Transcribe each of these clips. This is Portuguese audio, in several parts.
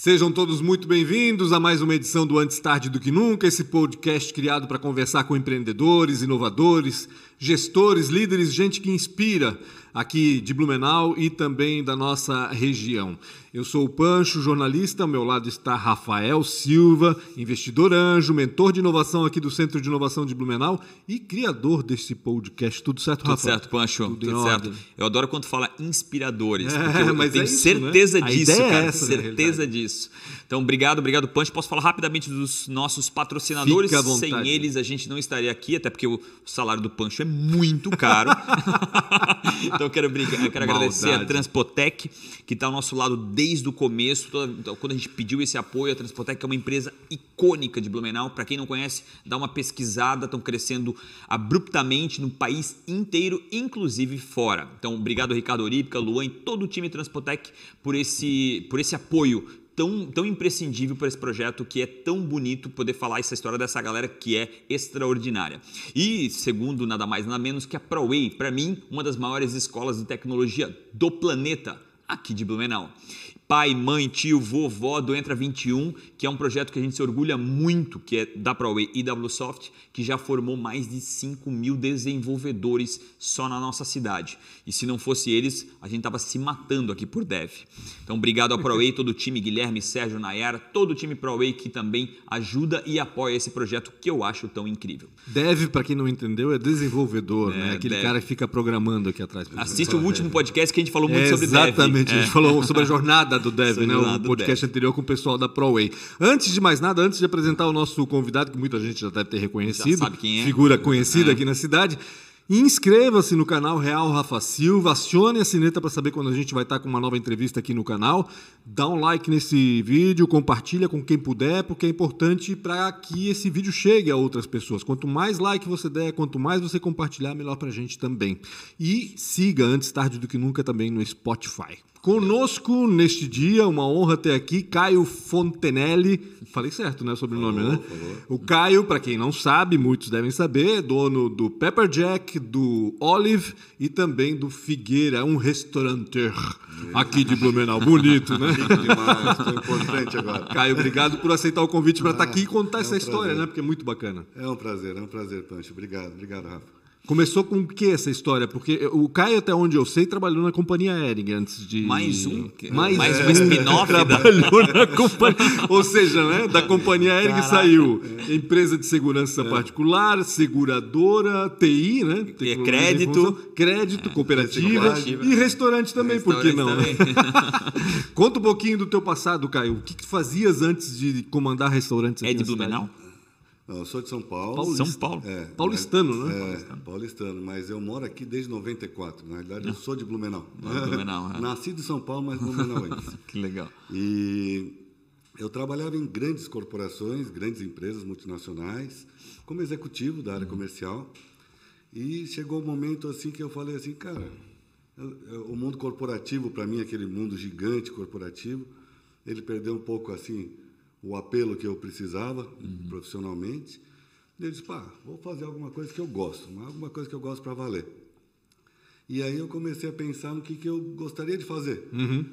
Sejam todos muito bem-vindos a mais uma edição do Antes Tarde do Que Nunca, esse podcast criado para conversar com empreendedores, inovadores, gestores, líderes, gente que inspira aqui de Blumenau e também da nossa região. Eu sou o Pancho, jornalista, ao meu lado está Rafael Silva, investidor anjo, mentor de inovação aqui do Centro de Inovação de Blumenau e criador desse podcast. Tudo certo, Tudo Rafa? certo, Pancho. Tudo, Tudo, certo. ordem. Eu adoro quando fala inspiradores. É, eu, mas eu tenho é isso, certeza né? Disso, é cara. essa, na certeza disso. Então, obrigado, obrigado, Pancho. Posso falar rapidamente dos nossos patrocinadores? Sem eles, a gente não estaria aqui, até porque o salário do Pancho é muito caro. então, eu quero, brigar, quero agradecer a. Transpotec, que está ao nosso lado desde o começo. Toda- quando a gente pediu esse apoio, a Transpotec é uma empresa icônica de Blumenau. Para quem não conhece, dá uma pesquisada. Estão crescendo abruptamente no país inteiro, inclusive fora. Então, obrigado, Ricardo Orípica, Luan e todo o time Transpotec por esse, por esse apoio tão, tão imprescindível para esse projeto que é tão bonito poder falar essa história dessa galera que é extraordinária. E segundo, nada mais nada menos que a ProWay, para mim, uma das maiores escolas de tecnologia do planeta aqui de Blumenau. Pai, mãe, tio, vovó do Entra 21, que é um projeto que a gente se orgulha muito, que é da ProWay e da Bluesoft, que já formou mais de 5 mil desenvolvedores só na nossa cidade. E se não fosse eles, a gente estava se matando aqui por dev. Então, obrigado ao ProWay, todo o time, Guilherme, Sérgio, Nayara, todo o time ProWay que também ajuda e apoia esse projeto que eu acho tão incrível. Dev, para quem não entendeu, é desenvolvedor, né? Aquele dev. cara que fica programando aqui atrás. Assiste o último podcast que a gente falou muito É, sobre dev. exatamente, a gente É. falou sobre a jornada do Dev, né? O podcast Dev. anterior com o pessoal da ProWay. Antes de mais nada, antes de apresentar o nosso convidado, que muita gente já deve ter reconhecido, Já sabe quem é. figura conhecida aqui na cidade. Inscreva-se no canal Real Rafa Silva, acione a sineta para saber quando a gente vai estar com uma nova entrevista aqui no canal. Dá um like nesse vídeo, compartilha com quem puder, porque é importante para que esse vídeo chegue a outras pessoas. Quanto mais like você der, quanto mais você compartilhar, melhor para a gente também. E siga antes tarde do que nunca também no Spotify. Conosco neste dia, uma honra ter aqui Caio Fontenelle. Falei certo, né? Sobre o nome, né? O Caio, para quem não sabe, muitos devem saber, é dono do Pepper Jack, do Olive e também do Figueira, um restauranteur aqui de Blumenau. Bonito, né? Demais, importante agora. Caio, obrigado por aceitar o convite para estar aqui e contar é um essa história, prazer. né? Porque é muito bacana. É um prazer, é um prazer, Pancho. Obrigado, obrigado, Rafa. Começou com o que essa história? Porque o Caio, até onde eu sei, trabalhou na companhia Ering antes de. Mais um? Mais, Mais um um spin-off da- Trabalhou na companhia. Ou seja, né? Da companhia Ering Caraca. saiu empresa de segurança particular, seguradora, TI, né? De crédito. crédito, cooperativa cooperativa. e restaurante também, por que não? Restaurante né? Conta um pouquinho do teu passado, Caio. O que, que tu fazias antes de comandar restaurantes aqui É de na cidade? Não, eu sou de São Paulo. Paulista. São Paulo. É, Paulistano, mas- né? É, paulistano, mas eu moro aqui desde 94. Na realidade, eu sou de Blumenau. Ah, Blumenau, é. Nasci de São Paulo, mas blumenauense. Que legal. E eu trabalhava em grandes corporações, grandes empresas multinacionais, como executivo da área Uhum. comercial. E chegou um momento assim que eu falei assim, cara, eu- eu- o mundo corporativo para mim, aquele mundo gigante corporativo, ele perdeu um pouco assim o apelo que eu precisava Uhum. profissionalmente. E eu disse, pá, vou fazer alguma coisa que eu gosto, alguma coisa que eu gosto para valer. E aí eu comecei a pensar no que, que eu gostaria de fazer. Uhum.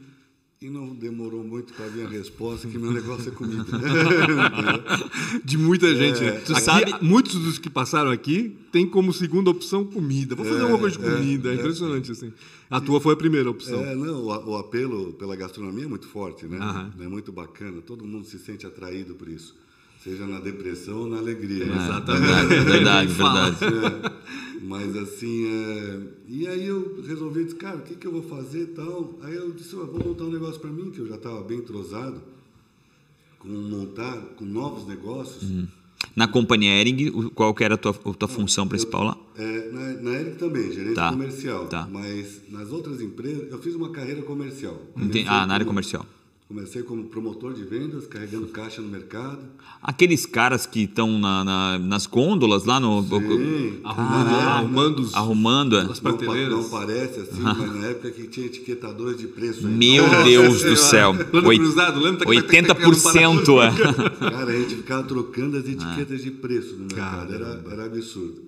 E não demorou muito para vir a resposta que meu negócio é comida. De muita gente, né? Tu Aqui, sabe- Muitos dos que passaram aqui têm como segunda opção comida. Vou fazer alguma coisa de comida. É, impressionante, assim. A tua foi a primeira opção. É, não, o, o apelo pela gastronomia é muito forte, né? Aham. É muito bacana. Todo mundo se sente atraído por isso. Seja na depressão ou na alegria. Exatamente. Verdade, verdade, Quem fala. verdade. É, mas assim, é, e aí eu resolvi, disse, cara, o que, que eu vou fazer tal? Aí eu disse, "Ué, vou montar um negócio para mim, que eu já estava bem entrosado, com montar, com novos negócios. Na companhia Ering, qual que era a tua, a tua função principal lá? É, na, na Eric também, gerente Tá, comercial. tá. Mas nas outras empresas, eu fiz uma carreira comercial. Entendi. Ah, na área comercial. Comecei como promotor de vendas, carregando caixa no mercado. Aqueles caras que estão na, na- nas gôndolas lá no. Sim. Arrumando, arrumando os... Arrumando. é. As Não, prateleiras. não parece assim, mas na época que tinha etiquetadores de preço. Meu Nossa Deus Senhora. do céu. Plano Oi- cruzado, lembra? 80% é. Cara, a gente ficava trocando as etiquetas de preço no mercado. Era, era absurdo.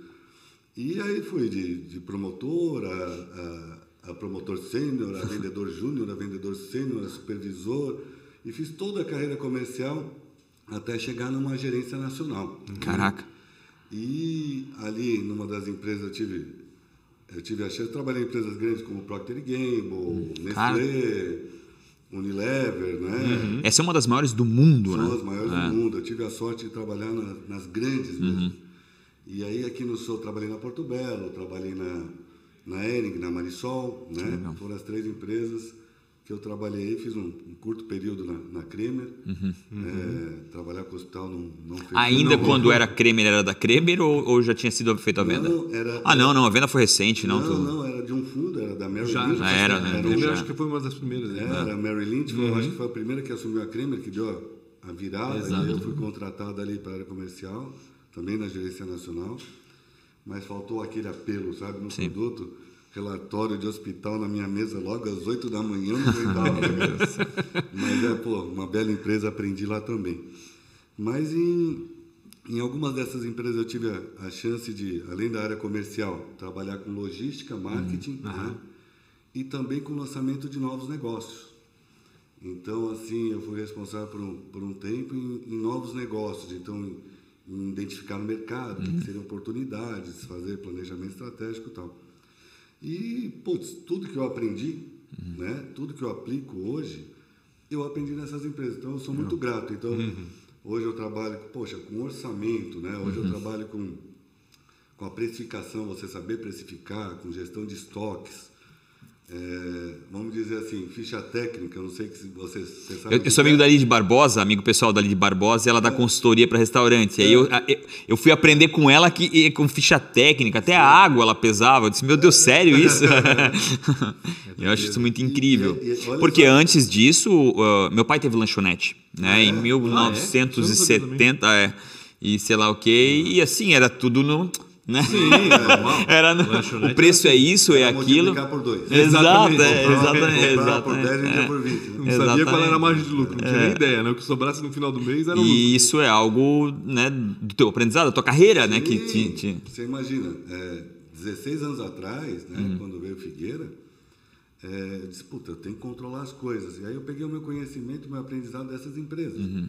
E aí fui de, de promotor a, a- a promotor sênior, a vendedor júnior, a vendedor sênior, a supervisor. E fiz toda a carreira comercial até chegar numa gerência nacional. Caraca. E ali, numa das empresas, eu tive, eu tive a chance, trabalhei em empresas grandes como Procter Gamble, Cara. Nestlé, Unilever, né? Essa é uma das maiores do mundo, São né? as maiores do mundo. Eu tive a sorte de trabalhar na- nas grandes mesmo. E aí aqui no Sul eu trabalhei na Porto Belo, trabalhei na, na Ering, na Marisol, né? legal. Foram as três empresas que eu trabalhei, fiz um, um curto período na, na Kremer. É, trabalhar com o hospital não, não fez Ainda não, quando era Kremer, era da Kremer ou, ou já tinha sido feita a venda? Não, era- ah, não, não, a venda foi recente, não. Não, tu- não, era de um fundo, era da Mary Já, Lynch. já era, né? Era, Kremer, já. acho que foi uma das primeiras. né? era a Mary Lynch, foi- eu acho que foi a primeira que assumiu a Kremer, que deu a, a virada. E aí eu fui contratado ali para a área comercial, também na gerência nacional. Mas faltou aquele apelo, sabe, no Sim. produto. Relatório de hospital na minha mesa logo às 8 da manhã, não aguentava. né? Mas é, pô, uma bela empresa, aprendi lá também. Mas em, em algumas dessas empresas eu tive a, a chance de, além da área comercial, trabalhar com logística, marketing né? e também com lançamento de novos negócios. Então, assim, eu fui responsável por um, por um tempo em, em novos negócios. Então, identificar no mercado, o que seriam oportunidades, fazer planejamento estratégico e tal. E, putz, tudo que eu aprendi, né, tudo que eu aplico hoje, eu aprendi nessas empresas. Então, eu sou muito grato. Então, hoje eu trabalho, poxa, com orçamento, né? Hoje eu trabalho com, com a precificação, você saber precificar, com gestão de estoques. É, vamos dizer assim, ficha técnica, não sei se você, você sabe. Eu, eu sou amigo é. da Lid Barbosa, amigo pessoal da Lid Barbosa, e ela dá consultoria para restaurante. Aí eu, eu, fui aprender com ela que e com ficha técnica, até a água ela pesava. Eu disse, meu Deus, sério isso? eu acho isso muito incrível. E- e- Porque só. antes disso, uh, meu pai teve lanchonete, né? Em Ah, é? 1970, é. E sei lá o quê. E assim, era tudo no. Né? Sim, é normal. Era no, o preço é isso, é aquilo. multiplicar por dois. Exato, Exatamente. é, exatamente. por exatamente, 10 e vendia é. por 20. né? Não sabia qual era a Exatamente. margem de lucro, não tinha nem ideia, né? O que sobrasse no final do mês era o lucro. E isso é algo né, do teu aprendizado, da tua carreira, né? Que te, Sim, te- Você imagina, é, 16 anos atrás, né, Uhum. quando veio Figueira, é, eu disse, puta, eu tenho que controlar as coisas. E aí eu peguei o meu conhecimento, o meu aprendizado dessas empresas. Uhum.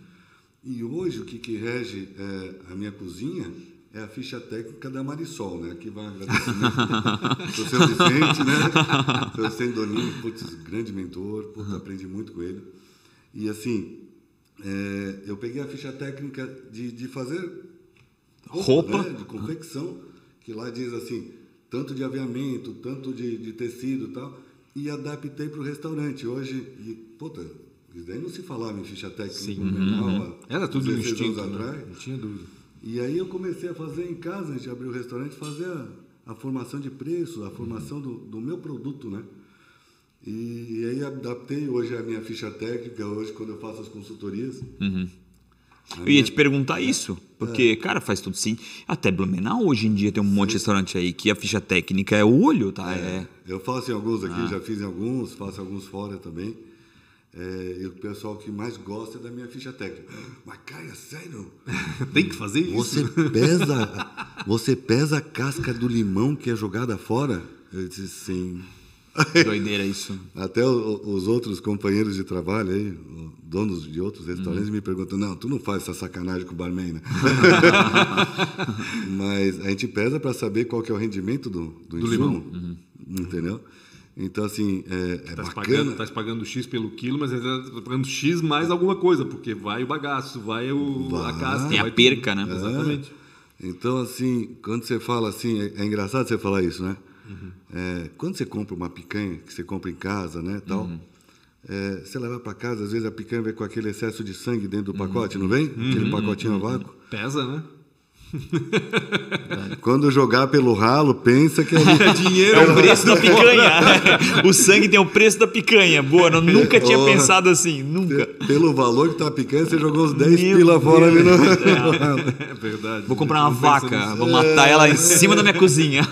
E hoje o que, que rege é, a minha cozinha é a ficha técnica da Marisol, né? Aqui vai um agradecimento seu Vicente, né? Seu Vicente Doninho, putz, grande mentor, puta, aprendi muito com ele. E assim, é, eu peguei a ficha técnica de, de fazer Roupa. né, de confecção, que lá diz assim, tanto de aviamento, tanto de, de tecido e tal, e adaptei para o restaurante. Hoje, e, puta, isso daí não se falava em ficha técnica Sim. no Blumenau há Era tudo 16 instinto, né? atrás. Não tinha dúvida. E aí eu comecei a fazer em casa, a gente abriu o restaurante, fazer a, a formação de preço, a formação do, do meu produto, né? E, e aí adaptei hoje a minha ficha técnica, hoje quando eu faço as consultorias. a Eu ia te perguntar isso, porque, cara, faz tudo sim. Até Blumenau hoje em dia tem um monte de restaurante aí que a ficha técnica é o olho, tá? É. Eu faço em alguns aqui, Ah. já fiz em alguns, faço alguns fora também. É, e o pessoal que mais gosta é da minha ficha técnica. Mas, Caia, sério? Tem que fazer isso. Você pesa, você pesa a casca do limão que é jogada fora? Eu disse sim. Doideira isso. Até o- os outros companheiros de trabalho aí, donos de outros restaurantes, me perguntam: não, tu não faz essa sacanagem com o barman, né? Mas a gente pesa para saber qual que é o rendimento do, do, insumo, entendeu? Então, assim, é, é Tá bacana. pagando, tá pagando X pelo quilo, mas está pagando X mais alguma coisa, porque vai o bagaço, vai o, a Vai. casca. É a perca, né? tudo. Exatamente. Então, assim, quando você fala assim, é, é engraçado você falar isso, né? Uhum. É, quando você compra uma picanha, que você compra em casa, né, tal, Uhum. é, você leva para casa, às vezes a picanha vem com aquele excesso de sangue dentro do Uhum. pacote, não vem? Aquele pacotinho a vácuo. Pesa, né? Quando jogar pelo ralo, pensa que ali É dinheiro. É o preço da picanha. o sangue tem o preço da picanha. Boa, eu nunca tinha pensado assim, nunca. pelo valor que tá a picanha, você jogou uns 10 Meu pila fora Deus. no ralo. É verdade. Vou comprar uma vaca, vou matar ela em cima da minha cozinha.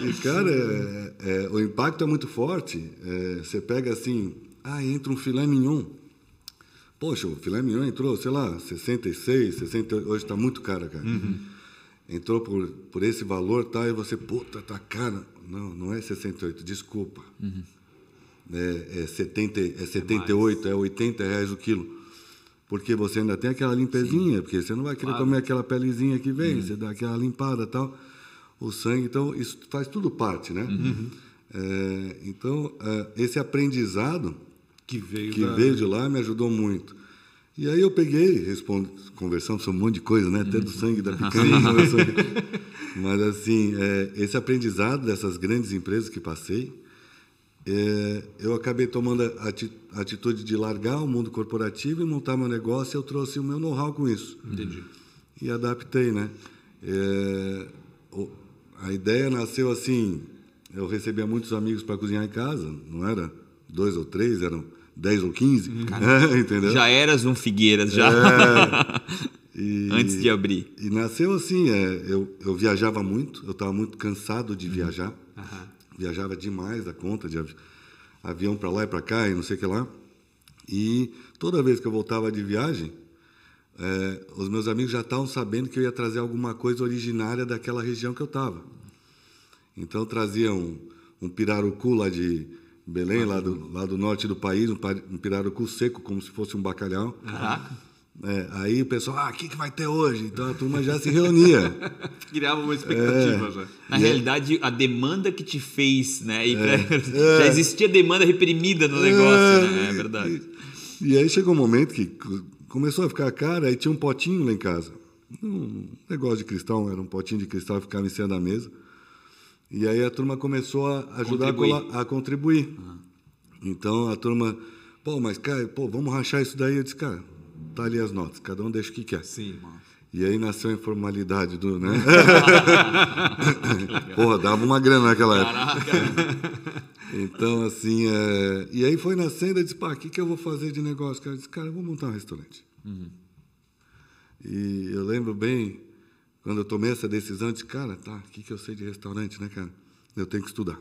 E, cara, é- é, o impacto é muito forte. É, você pega assim, ah, entra um filé mignon. Poxa, o filé mignon entrou, sei lá, 66, 68, hoje está muito caro, cara. Entrou por, por esse valor, tá? E você, puta, tá caro. Não, não é 68, desculpa. é, é, 70, é 78, é, 80 reais o quilo. Porque você ainda tem aquela limpezinha, porque você não vai querer comer aquela pelezinha que vem, você dá aquela limpada e tal. O sangue, então, isso faz tudo parte, né? É, então, é, esse aprendizado Que veio que da- veio de lá me ajudou muito. E aí eu peguei, respondi, conversamos sobre um monte de coisa, né? Até do sangue da picanha. Mas assim, é, esse aprendizado dessas grandes empresas que passei, é, eu acabei tomando a ati- a atitude de largar o mundo corporativo e montar meu negócio. E eu trouxe o meu know-how com isso Entendi. e adaptei, né? É, o- a ideia nasceu assim, eu recebia muitos amigos para cozinhar em casa, não era dois ou três, eram dez ou quinze, é, entendeu? Já eras um Figueiras, já. E- Antes de abrir. E nasceu assim, é, eu, eu viajava muito, eu estava muito cansado de viajar, viajava demais da conta de avi- avião para lá e para cá e não sei o que lá. E toda vez que eu voltava de viagem, é, os meus amigos já estavam sabendo que eu ia trazer alguma coisa originária daquela região que eu estava. Então eu trazia um, um pirarucu lá de Belém, lá do, lá do norte do país, um, pirarucu seco, como se fosse um bacalhau. Caraca. É, aí o pessoal, ah, o que, que vai ter hoje? Então a turma já se reunia. Criava uma expectativa já. Na realidade, a demanda que te fez, né? pra- Já existia demanda reprimida no negócio, né? É verdade. E, e aí chegou um momento que co- começou a ficar caro, aí tinha um potinho lá em casa. Um negócio de cristal, era um potinho de cristal que ficava em cima da mesa. E aí a turma começou a ajudar Contribuir. a, contribuir. Então a turma, pô, mas cara, pô, vamos rachar isso daí. Eu disse, cara, tá ali as notas, cada um deixa o que quer. Sim. E aí nasceu a informalidade do, né? Porra, dava uma grana naquela época. Então, assim, é... e aí foi nascendo, eu disse, pá, o que, que eu vou fazer de negócio? Cara, eu disse, cara, eu vou montar um restaurante. E eu lembro bem, quando eu tomei essa decisão, eu disse, cara, tá, o que, que eu sei de restaurante, né, cara? Eu tenho que estudar.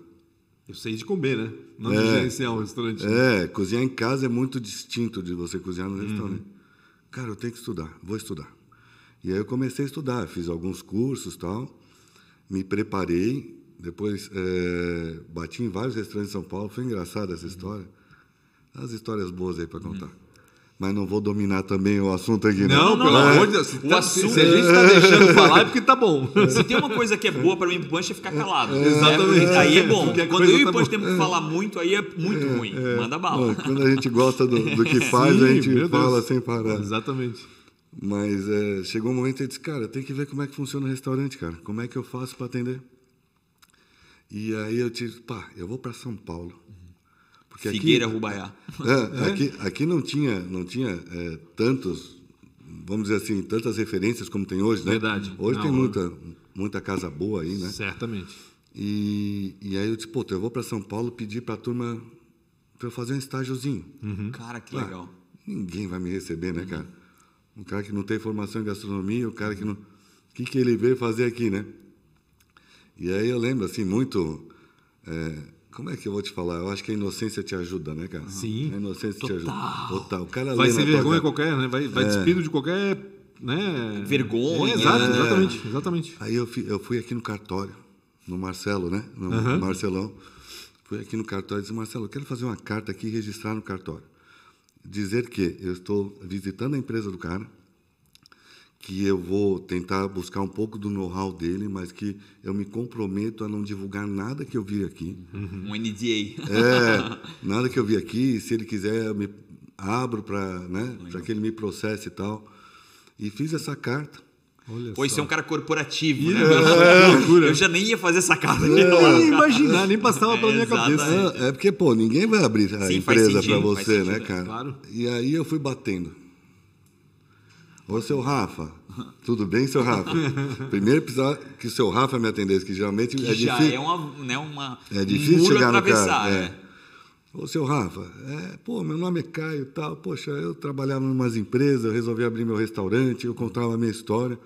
Eu sei de comer, né? Não de É. gerenciar um restaurante. né? É, cozinhar em casa é muito distinto de você cozinhar no restaurante. Cara, eu tenho que estudar, vou estudar. E aí eu comecei a estudar, fiz alguns cursos tal, me preparei, depois é, bati em vários restaurantes de São Paulo, foi engraçada essa história. As histórias boas aí para contar. Mas não vou dominar também o assunto aqui, Não, né? pelo não. amor de Deus. Se, O tá- assunto- se a gente está deixando falar é porque tá bom. Se tem uma coisa que é boa para mim e pro Punch é ficar calado. Exatamente. É, aí é bom. Porque Quando eu e tá o Punch boa. temos que falar muito, aí é muito ruim. Manda bala. Bom, Quando a gente gosta do, do que faz, Sim, a gente fala sem parar. Exatamente. Mas é, chegou um momento eu disse, cara, tem que ver como é que funciona o restaurante, cara. Como é que eu faço para atender? E aí eu disse, pá, eu vou para São Paulo. Porque Figueira, aqui, Rubaiá. é, aqui, aqui não tinha, não tinha é, tantos, vamos dizer assim, tantas referências como tem hoje, né? Verdade. Hoje Não, tem muita, muita casa boa aí, né? Certamente. E, e aí eu disse, pô, eu vou para São Paulo pedir para a turma para eu fazer um estágiozinho. Cara, que Ah, legal. Ninguém vai me receber, né, cara? Um cara que não tem formação em gastronomia, o cara que não. O que, que ele veio fazer aqui, né? E aí eu lembro, assim, muito. é, Como é que eu vou te falar? Eu acho que a inocência te ajuda, né, cara? Sim. A inocência te ajuda. Total. O cara Vai ser vergonha qualquer, né? Vai, vai despido de qualquer. Né? Vergonha, É, exato, né? exatamente, exatamente. Aí eu fui, eu fui aqui no cartório, no Marcelo, né? No Marcelão. Fui aqui no cartório e disse, Marcelo, eu quero fazer uma carta aqui e registrar no cartório. Dizer que eu estou visitando a empresa do cara, que eu vou tentar buscar um pouco do know-how dele, mas que eu me comprometo a não divulgar nada que eu vi aqui. Um NDA. É, nada que eu vi aqui, se ele quiser, eu me abro para né, que ele me processe e tal. E fiz essa carta. Olha Pô, isso é um cara corporativo, né? É, loucura. Eu já nem ia fazer essa carta aqui. Nem imaginar, nem passava pela minha Exatamente. cabeça. É, é porque, pô, ninguém vai abrir a Sim, empresa para você, sentido, né, é, cara? claro. E aí eu fui batendo. Ô, seu Rafa, tudo bem, seu Rafa? Primeiro precisava que o seu Rafa me atendesse, que geralmente Que é já difícil. é uma, né, uma É difícil chegar no cara. é. É. Ô, seu Rafa, é, pô, meu nome é Caio e tal. Poxa, eu trabalhava em umas empresas, eu resolvi abrir meu restaurante, eu contava a minha história,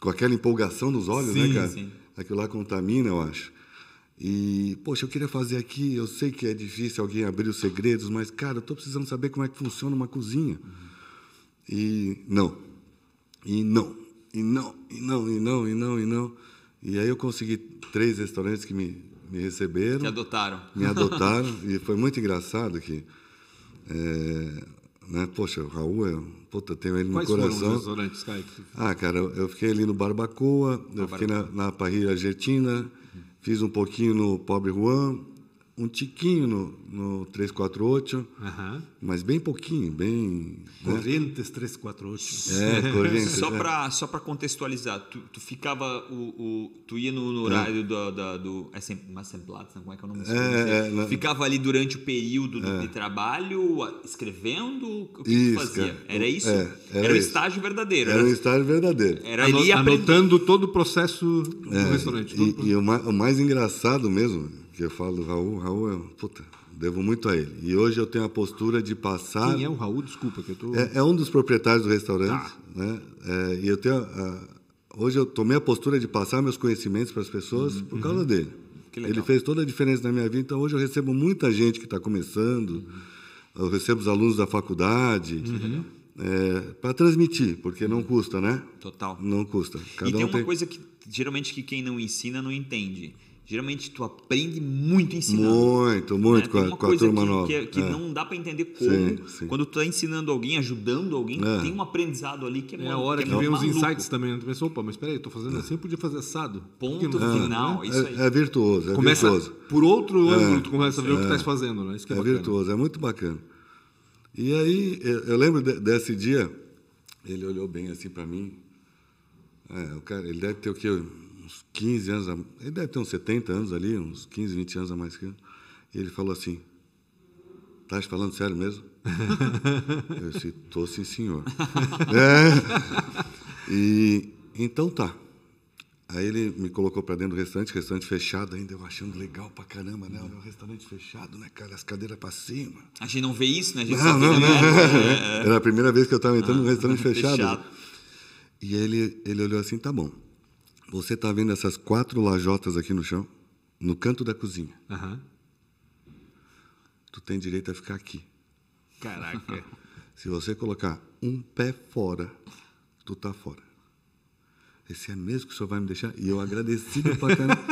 com aquela empolgação nos olhos, Sim, né, cara? sim. Aquilo lá contamina, eu acho. E, poxa, eu queria fazer aqui, eu sei que é difícil alguém abrir os segredos, mas, cara, eu estou precisando saber como é que funciona uma cozinha. E não. E não. E não. E não, e não, e não, e não. E aí eu consegui três restaurantes que me, me receberam. Te adotaram. Me adotaram e foi muito engraçado que, é, né, poxa, o Raul, é, puta, tenho ele Quais no foram os coração. restaurantes, que- Ah, cara, eu eu fiquei ali no Barbacoa, eu fiquei na, na Parrilha Argentina, fiz um pouquinho no Pobre Juan, um tiquinho no, no 348, Aham. mas bem pouquinho, bem... né? Corrientes 348. É, Corrientes. Só é. para só pra contextualizar, tu, tu ficava o, o- tu ia no, no horário do, da- do Massenplatz, não, como é que é o nome? É, é, ficava ali durante o período do- de trabalho escrevendo, o que tu Isso, fazia? cara. Era isso? É, era era o estágio verdadeiro. Era um Era, estágio verdadeiro. era ali aprendendo. anotando todo o processo do restaurante. o É, E, e o, mais, o mais engraçado mesmo, que eu falo do Raul, Raul é, puta, devo muito a ele. E hoje eu tenho a postura de passar... Quem é o Raul? Desculpa, que eu tô. É, é um dos proprietários do restaurante, Tá. né? É, e eu tenho a- hoje eu tomei a postura de passar meus conhecimentos para as pessoas por causa dele. Uhum. Que legal. Ele fez toda a diferença na minha vida. Então hoje eu recebo muita gente que está começando. Eu recebo os alunos da faculdade para transmitir, porque não custa, né? Total. Não custa. Cada e tem um uma coisa que geralmente que quem não ensina não entende. Geralmente tu aprende muito ensinando. Muito, muito né? com a, uma com a coisa turma que, nova. que, que É. não dá para entender como. Sim, sim. Quando tu tá ensinando alguém, ajudando alguém, É. tem um aprendizado ali que é É a hora que, é vem os insights também. Tu pensa, opa, mas peraí, eu tô fazendo assim, eu podia fazer assado. Que Ponto não? final, isso aí. É, é virtuoso, é Começa virtuoso. por outro ângulo, tu começa a ver o que estás fazendo, né? Isso que é, É bacana. virtuoso, é muito bacana. E aí, eu, eu lembro de- desse dia, ele olhou bem assim para mim. É, o cara, ele deve ter o quê? Uns 15 anos, a- ele deve ter uns 70 anos ali, uns 15, 20 anos a mais que eu. E ele falou assim: Tá falando sério mesmo? eu disse: Tô sim, senhor. É. E então tá. Aí ele me colocou para dentro do restaurante, restaurante fechado ainda, eu achando legal pra caramba, né? O restaurante fechado, né, cara? As cadeiras para cima. A gente não vê isso, né? A gente Não, vê, não, né? não. Era a primeira vez que eu estava entrando num restaurante fechado. fechado. E ele, ele olhou assim, tá bom. Você está vendo essas quatro lajotas aqui no chão? No canto da cozinha. Aham. Tu tem direito a ficar aqui. Caraca. Se você colocar um pé fora, tu tá fora. Esse é mesmo que o senhor vai me deixar? E eu agradecido pra caramba.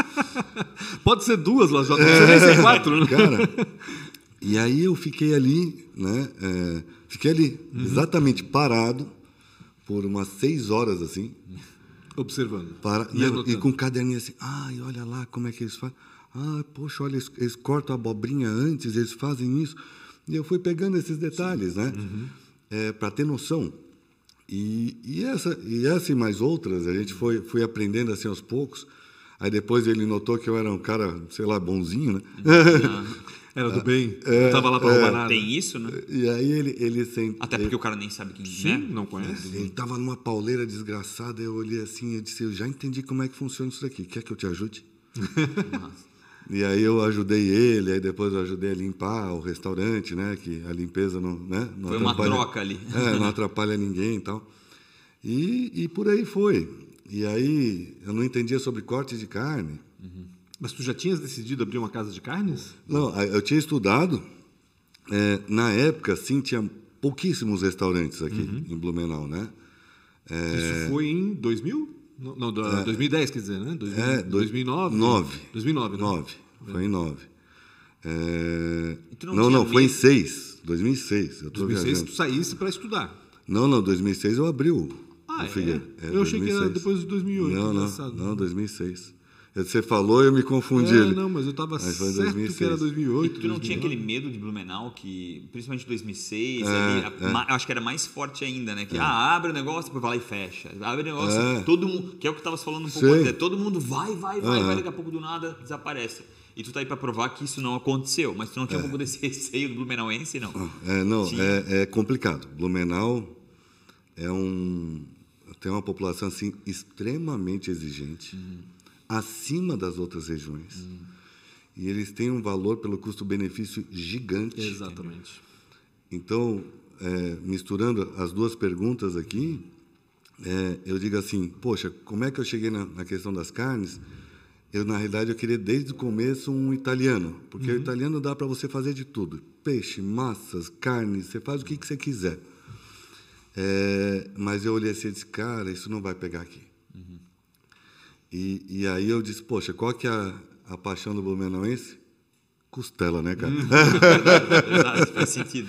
Pode ser duas lajotas, não precisa nem ser quatro, né? Cara, e aí eu fiquei ali, né? é, fiquei ali, exatamente parado, por umas seis horas assim. Observando. Para, E não, anotando. e com um caderninho assim, ai, olha lá como é que eles fazem. Ah, poxa, olha, eles, eles cortam a abobrinha antes, eles fazem isso. E eu fui pegando esses detalhes, né? para ter noção. E, e, essa, e essa e mais outras, a gente foi, foi aprendendo assim aos poucos. Aí depois ele notou que eu era um cara, sei lá, bonzinho, né? Era do bem. É, não tava lá pra roubar nada. Tem isso, né? e aí ele, ele sent... Até porque o cara nem sabe quem Sim, é. não conhece. Ele estava numa pauleira desgraçada, eu olhei assim e disse, eu já entendi como é que funciona isso daqui, quer que eu te ajude? e aí eu ajudei ele, aí depois eu ajudei a limpar o restaurante, né, que a limpeza não, né, não Foi uma troca ali. É, não atrapalha ninguém e tal. E, e por aí foi. E aí eu não entendia sobre corte de carne. Mas tu já tinhas decidido abrir uma casa de carnes? Não, eu tinha estudado. é, na época, sim, tinha pouquíssimos restaurantes aqui Uhum. em Blumenau, né? Isso foi em 2000? Não, não da- 2010, quer dizer, né? 2000, É, dois- 2009? nove. 2009, né? Nove. Foi em nove. É, tu não Não, não, foi em medo? seis. 2006. Eu tô 2006 viajando. tu saísse para estudar. Não, não, 2006 eu abri o, Ah, o é? Figueira. Eu achei que era 2006. depois de 2008, Não, não, engraçado. não, 2006. Você falou e eu me confundi. É, não, mas eu tava Mas foi em certo 2006. que era E 2008. tu não tinha 2009. aquele medo de Blumenau, que principalmente 2006, É, ali, eu acho que era mais forte ainda, né? Que ah, abre o negócio, depois vai lá e fecha. Abre o negócio, É. todo mundo. Que é o que tu tava falando um pouco Sei. antes. é, Todo mundo vai, vai, vai, vai, daqui a pouco do nada desaparece. E tu tá aí pra provar que isso não aconteceu, mas tu não tinha um pouco desse receio do Blumenauense, não. É, não, Tinha. é, é complicado. Blumenau é um tem uma população assim extremamente exigente, acima das outras regiões. E eles têm um valor pelo custo-benefício gigante. Exatamente. Então, é, misturando as duas perguntas aqui, é, eu digo assim, poxa, como é que eu cheguei na, na questão das carnes? Eu, na realidade, eu queria desde o começo um italiano, porque o italiano dá para você fazer de tudo. Peixe, massas, carnes, você faz o que, que você quiser. É, mas eu olhei assim e disse, cara, isso não vai pegar aqui. E, e aí eu disse, poxa, qual que é a, a paixão do Blumenauense? Costela, né, cara? Verdade, faz sentido.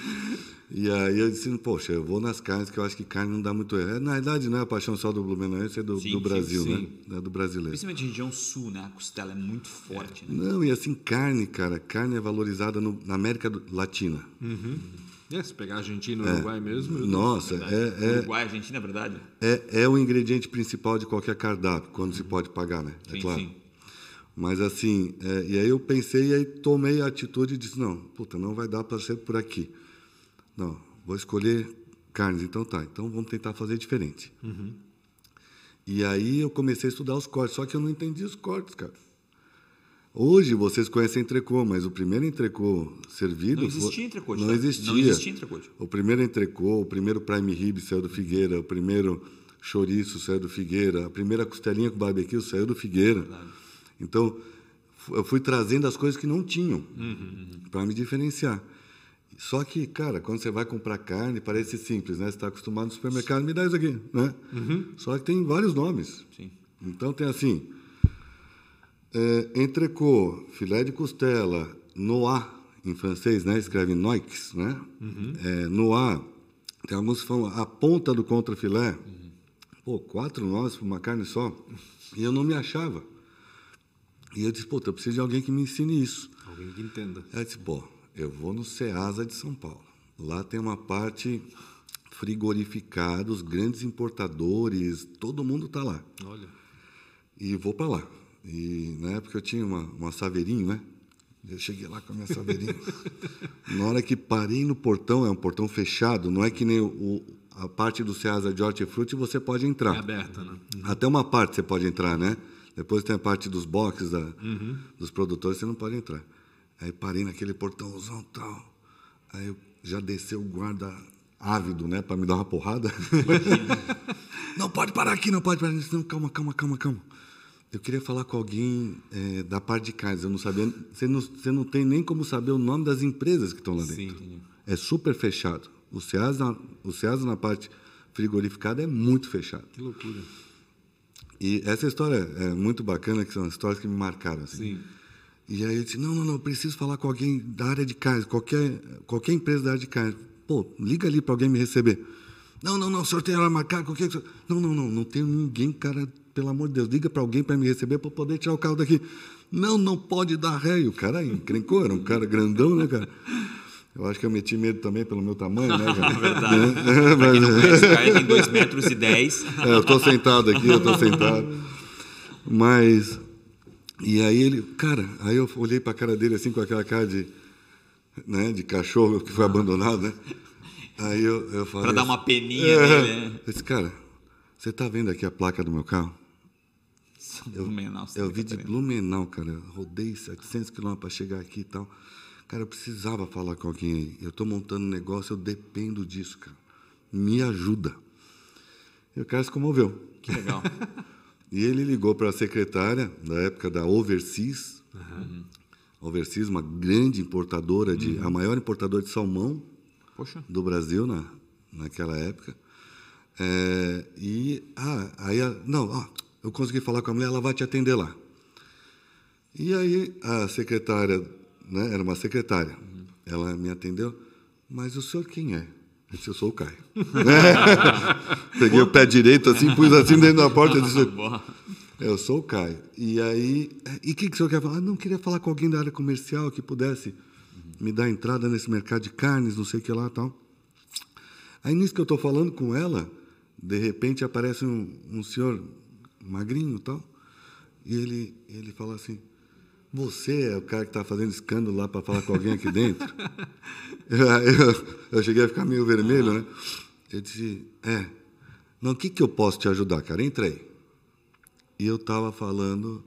E aí eu disse, poxa, eu vou nas carnes, que eu acho que carne não dá muito erro. Na verdade, não é a paixão só do Blumenauense, é do, Sim, do sim, Brasil, sim. né? É do brasileiro. Principalmente região sul, né? A costela é muito forte, né? Não, e assim, carne, cara, carne é valorizada no- na América Latina. É, se pegar Argentina e Uruguai mesmo. eu- Nossa, é, é, Uruguai, Argentina, é verdade? é, é o ingrediente principal de qualquer cardápio, quando se pode pagar, né? É Sim, claro. sim. Mas assim, é, e aí eu pensei e aí tomei a atitude e disse, não, puta, não vai dar para ser por aqui. Não, vou escolher carnes, então tá, então vamos tentar fazer diferente. E aí eu comecei a estudar os cortes, só que eu não entendi os cortes, cara. Hoje vocês conhecem entrecô, mas o primeiro entrecô servido... Não existia entrecote, Não tá? existia. Não existia entrecote. O primeiro entrecô, o primeiro prime rib saiu do Figueira, o primeiro chouriço saiu do Figueira, a primeira costelinha com barbecue saiu do Figueira. Então, fu- eu fui trazendo as coisas que não tinham para me diferenciar. Só que, cara, quando você vai comprar carne, parece simples, né? Você está acostumado no supermercado, me dá isso aqui, né? Só que tem vários nomes. Sim. Então tem assim, é, entrecô, filé de costela, noix, em francês, né? Escreve noix, né? É, noix, tem alguns que falam a ponta do contrafilé. Pô, quatro nós para uma carne só. E eu não me achava. E eu disse, pô, eu preciso de alguém que me ensine isso. Alguém que entenda. Aí eu disse, pô, eu vou no Ceasa de São Paulo. Lá tem uma parte frigorificada, os grandes importadores, todo mundo está lá. Olha. E vou para lá. E na época eu tinha uma, uma saveirinho, né? Eu cheguei lá com a minha saveirinho. na hora que parei no portão, é um portão fechado, não é que nem o, a parte do Ceasa de Hortifruti você pode entrar. É aberta, né? Até uma parte você pode entrar, né? Depois tem a parte dos boxes da, dos produtores, você não pode entrar. Aí parei naquele portãozão tal. Aí eu já desceu o guarda ávido, né? Para me dar uma porrada. não pode parar aqui, não pode parar. Não, calma, calma, calma, calma. Eu queria falar com alguém eh, da parte de casa. Eu não sabia. Você não, você não tem nem como saber o nome das empresas que estão lá dentro. Sim. É super fechado. O Ceasa, o Ceasa na parte frigorificada é muito fechado. Que loucura. E essa história é muito bacana, que são histórias que me marcaram. Assim. Sim. E aí eu disse, não, não, não, eu preciso falar com alguém da área de carne, qualquer, qualquer empresa da área de carne. Pô, liga ali para alguém me receber. Não, não, não, o senhor tem hora marcada, qualquer... que o senhor-" Não, não, não, não tenho ninguém, cara, pelo amor de Deus, liga para alguém para me receber para poder tirar o carro daqui. Não, não pode dar ré. E o cara encrencou, era um cara grandão, né, cara? Eu acho que eu meti medo também pelo meu tamanho, né, cara? Verdade. É, Pra quem não mas- conhece, o cara tem 2 metros e 10. é, eu estou sentado aqui, eu estou sentado. Mas. E aí ele. Cara, aí eu olhei para a cara dele assim, com aquela cara de. Né, de cachorro que foi abandonado, né? Aí eu, eu falei. Pra dar assim, uma peninha é, nele, né? Eu disse, cara, você está vendo aqui a placa do meu carro? Blumenau, Santa Eu vi de. Blumenau, cara. Eu rodei 700 quilômetros para chegar aqui e tal. Cara, eu precisava falar com alguém aí. Eu estou montando um negócio, eu dependo disso, cara. Me ajuda. E o cara se comoveu. Que legal. E ele ligou para a secretária, da época da Overseas. Overseas, uma grande importadora, de, a maior importadora de salmão Poxa. do Brasil na, naquela época. É, e, ah, aí, não, ó, eu consegui falar com a mulher, ela vai te atender lá. E aí a secretária, né, era uma secretária, ela me atendeu, mas o senhor quem é? Eu disse, eu sou o Caio. Peguei o pé direito assim, pus assim dentro da porta e disse, Boa. eu sou o Caio. E aí, e o que, que o senhor quer falar? Ah, não, queria falar com alguém da área comercial que pudesse me dar entrada nesse mercado de carnes, não sei o que lá e tal. Aí, nisso que eu estou falando com ela, de repente aparece um, um senhor magrinho e tal, e ele, ele fala assim, você é o cara que está fazendo escândalo lá para falar com alguém aqui dentro? eu, eu- eu cheguei a ficar meio vermelho, né? Eu disse, é. Não, o que, que eu posso te ajudar, cara? Entrei. E eu estava falando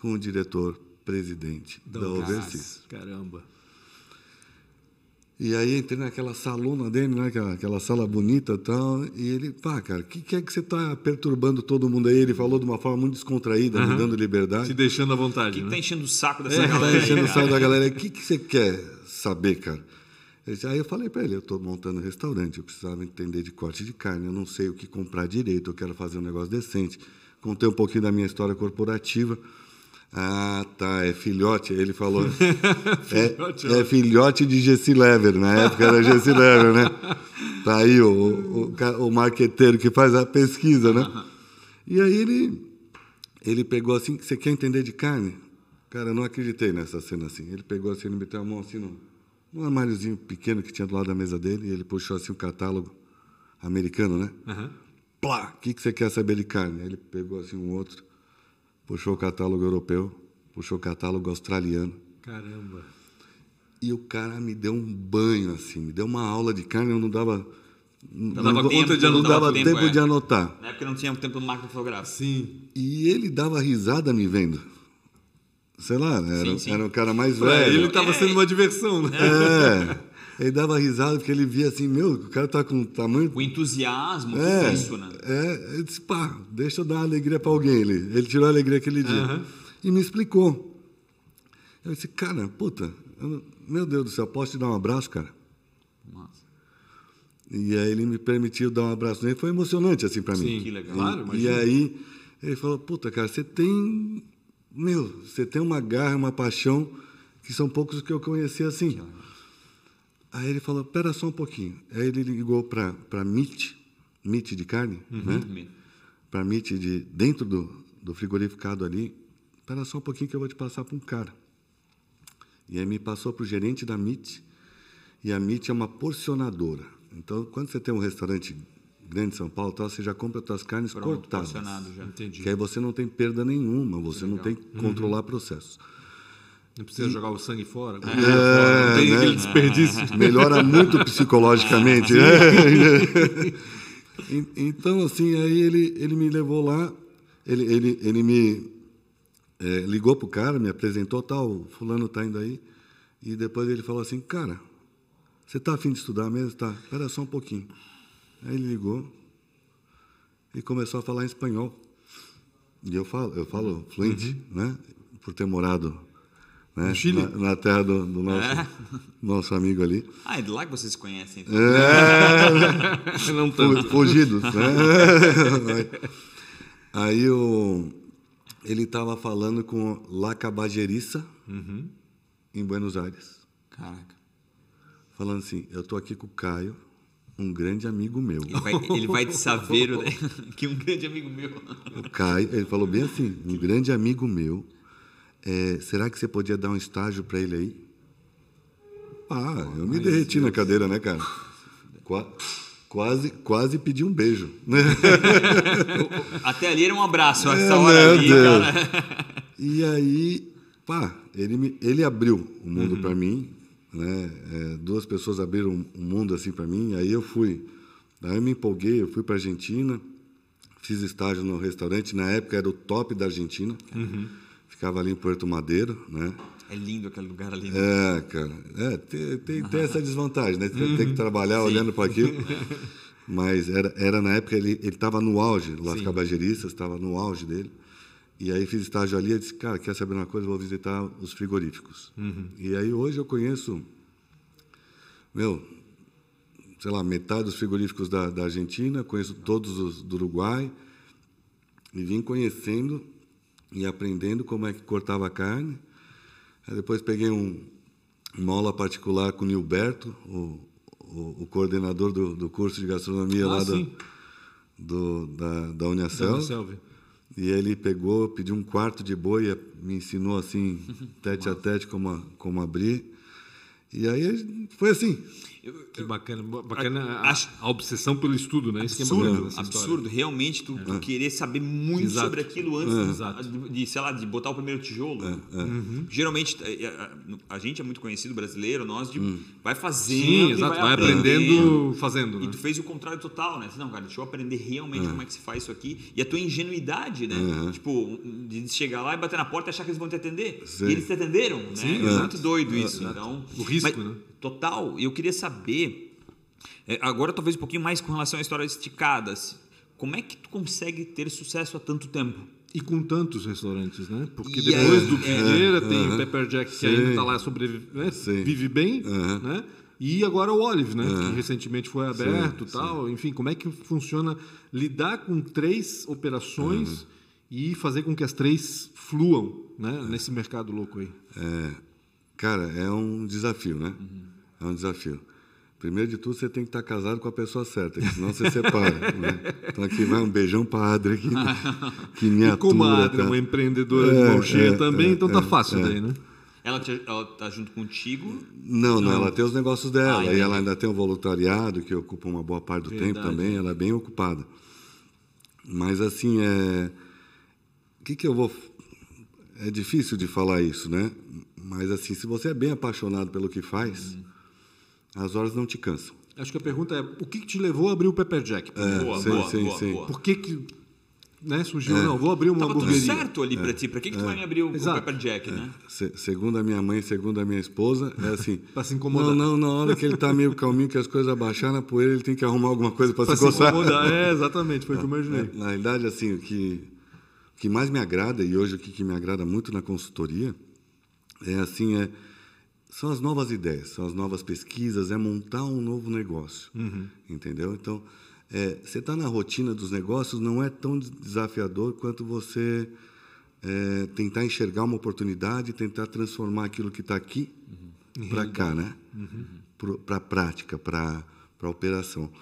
com o diretor-presidente da. Overseas. Caramba. E aí entrei naquela salona dele, né? aquela, aquela sala bonita e tal, e ele, pá, cara, o que, que é que você está perturbando todo mundo aí? Ele falou de uma forma muito descontraída, me dando liberdade. Te deixando à vontade, Quem né? tá enchendo o saco dessa É, galera? tá enchendo o saco da galera. O que, que você quer saber, cara? Aí eu falei para ele, eu estou montando um restaurante, eu precisava entender de corte de carne, eu não sei o que comprar direito, eu quero fazer um negócio decente. Contei um pouquinho da minha história corporativa. Ah, tá, é filhote. Ele falou. é, Filhote, é filhote de Gessi Lever, na época era Gessi Lever, né? Tá aí o, o, o marqueteiro que faz a pesquisa, né? E aí ele, ele pegou assim: você quer entender de carne? Cara, eu não acreditei nessa cena assim. Ele pegou assim, ele meteu a mão assim no, num armáriozinho pequeno que tinha do lado da mesa dele, e ele puxou assim o catálogo americano, né? Aham. Plá, o que, que você quer saber de carne? Aí ele pegou assim um outro, puxou o catálogo europeu, puxou o catálogo australiano. Caramba. E o cara me deu um banho, assim, me deu uma aula de carne, eu não dava. Não, dava conta de não dava Tempo, tempo, é. de anotar. Na época não tinha tempo no máquina fotográfico. Sim. E ele dava risada me vendo. Sei lá, era, Sim, sim. era um cara mais Pra velho. ele estava sendo uma diversão, né? É. Ele dava risada porque ele via assim, meu, o cara tá com tamanho. O entusiasmo, É, isso, né? é, eu disse, pá, deixa eu dar uma alegria para alguém. Ele, ele tirou a alegria aquele dia. Aham. E me explicou. Eu disse, cara, puta, eu meu Deus do céu, posso te dar um abraço, cara? Massa. E aí ele me permitiu dar um abraço nele. Foi emocionante, assim, para mim. Sim, que legal. Claro, E aí ele falou, puta, cara, você tem. Meu, você tem uma garra, uma paixão, que são poucos que eu conheci assim. Aí ele falou, pera só um pouquinho. Aí ele ligou para para meat, meat de carne, né? Me- Para meat de dentro do, do frigoríficado ali. Pera só um pouquinho que eu vou te passar para um cara. E aí me passou para o gerente da MIT. E a MIT é uma porcionadora. Então, quando você tem um restaurante grande em São Paulo, tal, você já compra suas carnes Pronto, cortadas. já. Entendi. Que aí você não tem perda nenhuma, você não tem que Uhum. controlar processos. Não precisa jogar o sangue fora. É, Não tem né? aquele desperdício. Melhora muito psicologicamente. né? En- então, assim, aí ele, ele me levou lá, ele, ele, ele me eh, ligou pro cara, me apresentou, tal, fulano tá indo aí, e depois ele falou assim, cara, você tá afim de estudar mesmo? Tá, espera só um pouquinho. Aí ele ligou e começou a falar em espanhol. E eu falo, eu falo fluente, né? Por ter morado né? No Chile? Na, na terra do, do nosso, nosso amigo ali. Ah, é de lá que vocês se conhecem. Então. É, Não tanto. fu- fugidos, né? Aí o, ele estava falando com La Caballeriça, em Buenos Aires. Caraca. Falando assim, eu tô aqui com o Caio, um grande amigo meu. Ele vai, ele vai de saveiro, né? que um grande amigo meu. O Caio, ele falou bem assim, um grande amigo meu. É, será que você podia dar um estágio para ele aí? Ah, eu me derreti na cadeira, né, cara? Qua- quase, quase pedi um beijo. né? Até ali era um abraço, essa É, hora ali, cara. E aí, pá, ele, me, ele abriu o Uhum. mundo para mim, né? É, duas pessoas abriram um mundo assim para mim, aí eu fui. Daí eu me empolguei, eu fui para Argentina, fiz estágio no restaurante, na época era o top da Argentina. Uhum. Ficava ali em Porto Madeiro, né? É lindo aquele lugar ali. né? É, cara. É, tem, tem, tem essa desvantagem, né? Você tem que trabalhar olhando para aquilo. Mas era, era na época, ele estava no auge, Las Cabageristas, estava no auge dele. E aí fiz estágio ali e disse, cara, quer saber uma coisa? Vou visitar os frigoríficos. E aí hoje eu conheço, meu, sei lá, metade dos frigoríficos da, da Argentina, conheço todos os do Uruguai. E vim conhecendo e aprendendo como é que cortava a carne. Aí depois peguei um, uma aula particular com o Nilberto, o, o, o coordenador do, do curso de gastronomia Ah, lá do, do, da, da Uniacel. E ele pegou, pediu um quarto de boi, me ensinou assim, tete a tete, como, como abrir. E aí foi assim. Que bacana. Bacana a, acho- a obsessão pelo estudo, né? Que é Absurdo, absurdo. Realmente, tu, tu querer saber muito Exato. sobre aquilo antes Exato. de, sei lá, de botar o primeiro tijolo. Uhum. Geralmente, eh, a, a gente é muito conhecido brasileiro, nós de, vai fazendo. Sim, e exato. Vai aprendendo fazendo, E né? tu fez o contrário total, né? Não, cara, deixa eu aprender realmente como é que se faz isso aqui. E a tua ingenuidade, né? Tipo, de chegar lá e bater na porta e achar que eles vão te atender. Sim. E eles te atenderam, né? Sim, é muito doido isso. Então, O risco, mas- né? Total. E eu queria saber, é, agora talvez um pouquinho mais com relação à história esticadas. Como é que tu consegue ter sucesso há tanto tempo? E com tantos restaurantes, né? Porque E depois aí- do é, Figueira tem o Pepper Jack que Sim. ainda está lá sobrevive, né? Sim. vive bem, né? E agora o Olive, né? Que recentemente foi aberto, e tal. Enfim, como é que funciona lidar com três operações e fazer com que as três fluam né, nesse mercado louco aí? É, cara, é um desafio, né? Uhum. É um desafio. Primeiro de tudo, você tem que estar casado com a pessoa certa, que senão você separa. né? Então aqui vai um beijão para a Adri aqui, que me E atua. como a Adri é cara. uma empreendedora de É, mão cheia é, também, é, então tá é, fácil é. daí, né? Ela, te, ela tá junto contigo. Não, não, ela tem os negócios dela. Ah, e ela ainda tem o voluntariado, que ocupa uma boa parte do tempo Verdade. também. Ela é bem ocupada. Mas, assim, é... o que, que eu vou. É difícil de falar isso, né? Mas, assim, se você é bem apaixonado pelo que faz, as horas não te cansam. Acho que a pergunta é, o que, que te levou a abrir o Pepper Jack? boa, sim, boa, sim, boa, sim. boa. Por que que né, surgiu, não, vou abrir uma Tava tudo hamburgueria. certo ali pra ti. Pra que, que tu vai me abrir o, o. Pepper Jack, né? Se- segundo a minha mãe, segundo a minha esposa, é assim. Pra se incomodar. Não, não, na hora que ele tá meio calminho, que as coisas abaixaram na poeira, ele tem que arrumar alguma coisa para Pra se se incomodar. É, exatamente, foi o que eu imaginei. Na realidade, assim, o que, o que mais me agrada, e hoje o que, que me agrada muito na consultoria, é assim, é, são as novas ideias, são as novas pesquisas, é montar um novo negócio. Entendeu? Então, é, você está na rotina dos negócios, não é tão desafiador quanto você é, tentar enxergar uma oportunidade, tentar transformar aquilo que está aqui para cá, né? Para a prática, para a operação.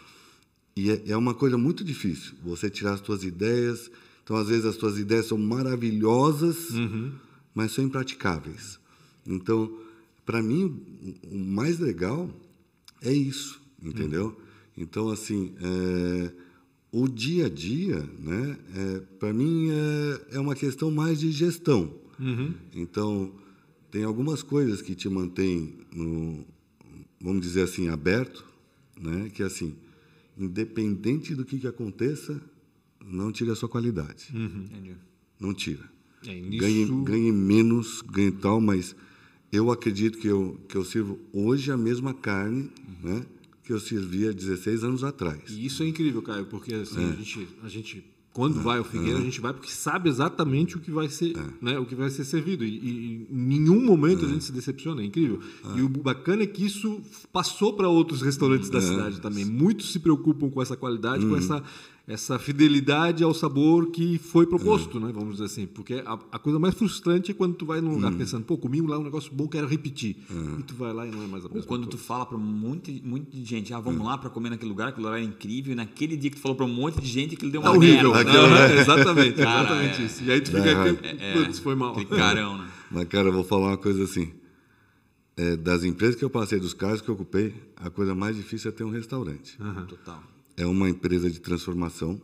E é, é uma coisa muito difícil, você tirar as suas ideias. Então, às vezes, as suas ideias são maravilhosas, mas são impraticáveis. Então, para mim, o, mais legal é isso, entendeu? Então, assim, é, o dia a dia, né, é, para mim, é, é uma questão mais de gestão. Então, tem algumas coisas que te mantêm, no, vamos dizer assim, aberto, né, que assim, independente do que, que aconteça, não tira a sua qualidade. Entendi. Não tira. É, Ganhe, nisso- ganhe menos, ganhe tal, mas eu acredito que eu, que eu sirvo hoje a mesma carne né, que eu servia 16 anos atrás. E isso é incrível, Caio, porque assim, É. a, gente, a gente, quando vai ao Figueira, a gente vai porque sabe exatamente o que vai ser, É. né, o que vai ser servido. E, e em nenhum momento a gente se decepciona, é incrível. E o bacana é que isso passou para outros restaurantes É. da cidade também. Muitos se preocupam com essa qualidade, Uhum. com essa, essa fidelidade ao sabor que foi É. proposto, né, vamos dizer assim. Porque a, a coisa mais frustrante é quando tu vai num Uhum. lugar pensando, pô, comi lá um negócio bom, quero repetir. E tu vai lá e não é mais a Ou mesma quando tu coisa. fala pra um monte, monte de gente, ah, vamos É. lá pra comer naquele lugar, aquele lugar é incrível, e naquele dia que tu falou pra um monte de gente, aquilo deu É uma horrível. merda. Né? exatamente, Cara, exatamente é. isso. E aí tu fica errado. aqui, putz, foi mal. Carão, né? Mas, cara, eu vou falar uma coisa assim. É, das empresas que eu passei, dos cargos que eu ocupei, a coisa mais difícil é ter um restaurante. Total. É uma empresa de transformação.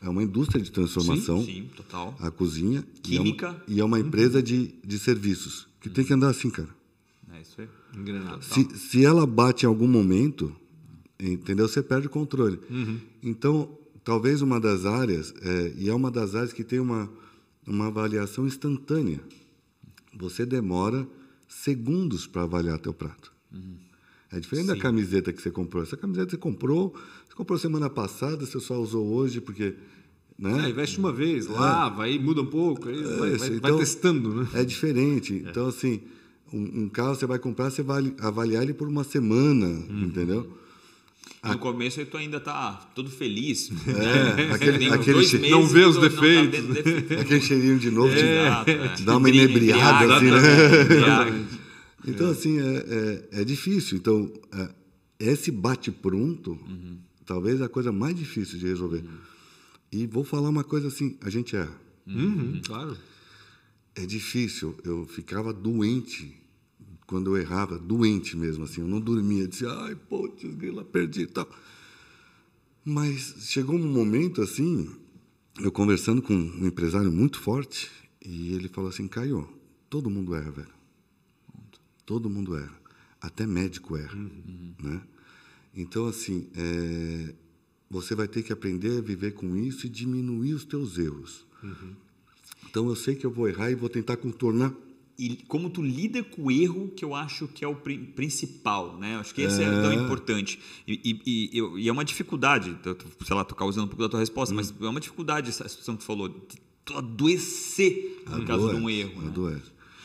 É uma indústria de transformação. Sim, total. A cozinha. Química. E é uma, e é uma empresa de, de serviços. Que tem que andar assim, cara. É isso aí. Engrenado. Se, se ela bate em algum momento, entendeu? Você perde o controle. Então, talvez uma das áreas, é, e é uma das áreas que tem uma, uma avaliação instantânea. Você demora segundos para avaliar teu prato. É diferente da camiseta que você comprou. Essa camiseta você comprou, você comprou semana passada, você só usou hoje porque, né? É, veste uma vez, lava, aí muda um pouco, aí vai, vai- Isso, vai então, testando, né? É diferente. Então, assim, um, um carro você vai comprar, você vai avaliar ele por uma semana, Uhum. entendeu? No começo aí tu ainda tá todo feliz. É, aquele- uns aquele dois che- não vê os tu defeitos. Não tá. Aquele cheirinho de novo, te- é. dá uma Brilha, inebriada, assim, né? Então, assim, é, é, é difícil. Então, é, esse bate-pronto, talvez é a coisa mais difícil de resolver. E vou falar uma coisa assim, a gente erra. Uhum, claro. É difícil. Eu ficava doente quando eu errava, doente mesmo, assim. Eu não dormia, dizia, ai, putz, grila, perdi e tal. Mas chegou um momento, assim, eu conversando com um empresário muito forte, e ele falou assim, Caio, todo mundo erra, velho. Todo mundo erra. Até médico erra, né? Então, assim, é, você vai ter que aprender a viver com isso e diminuir os teus erros. Então, eu sei que eu vou errar e vou tentar contornar E como tu lida com o erro, que eu acho que é o pri- principal, né? Acho que esse é, tão importante. E, e- e e é uma dificuldade, sei lá, tô causando um pouco da tua resposta, mas é uma dificuldade essa situação que tu falou, de tu adoecer por causa de um Adoece, erro. Né?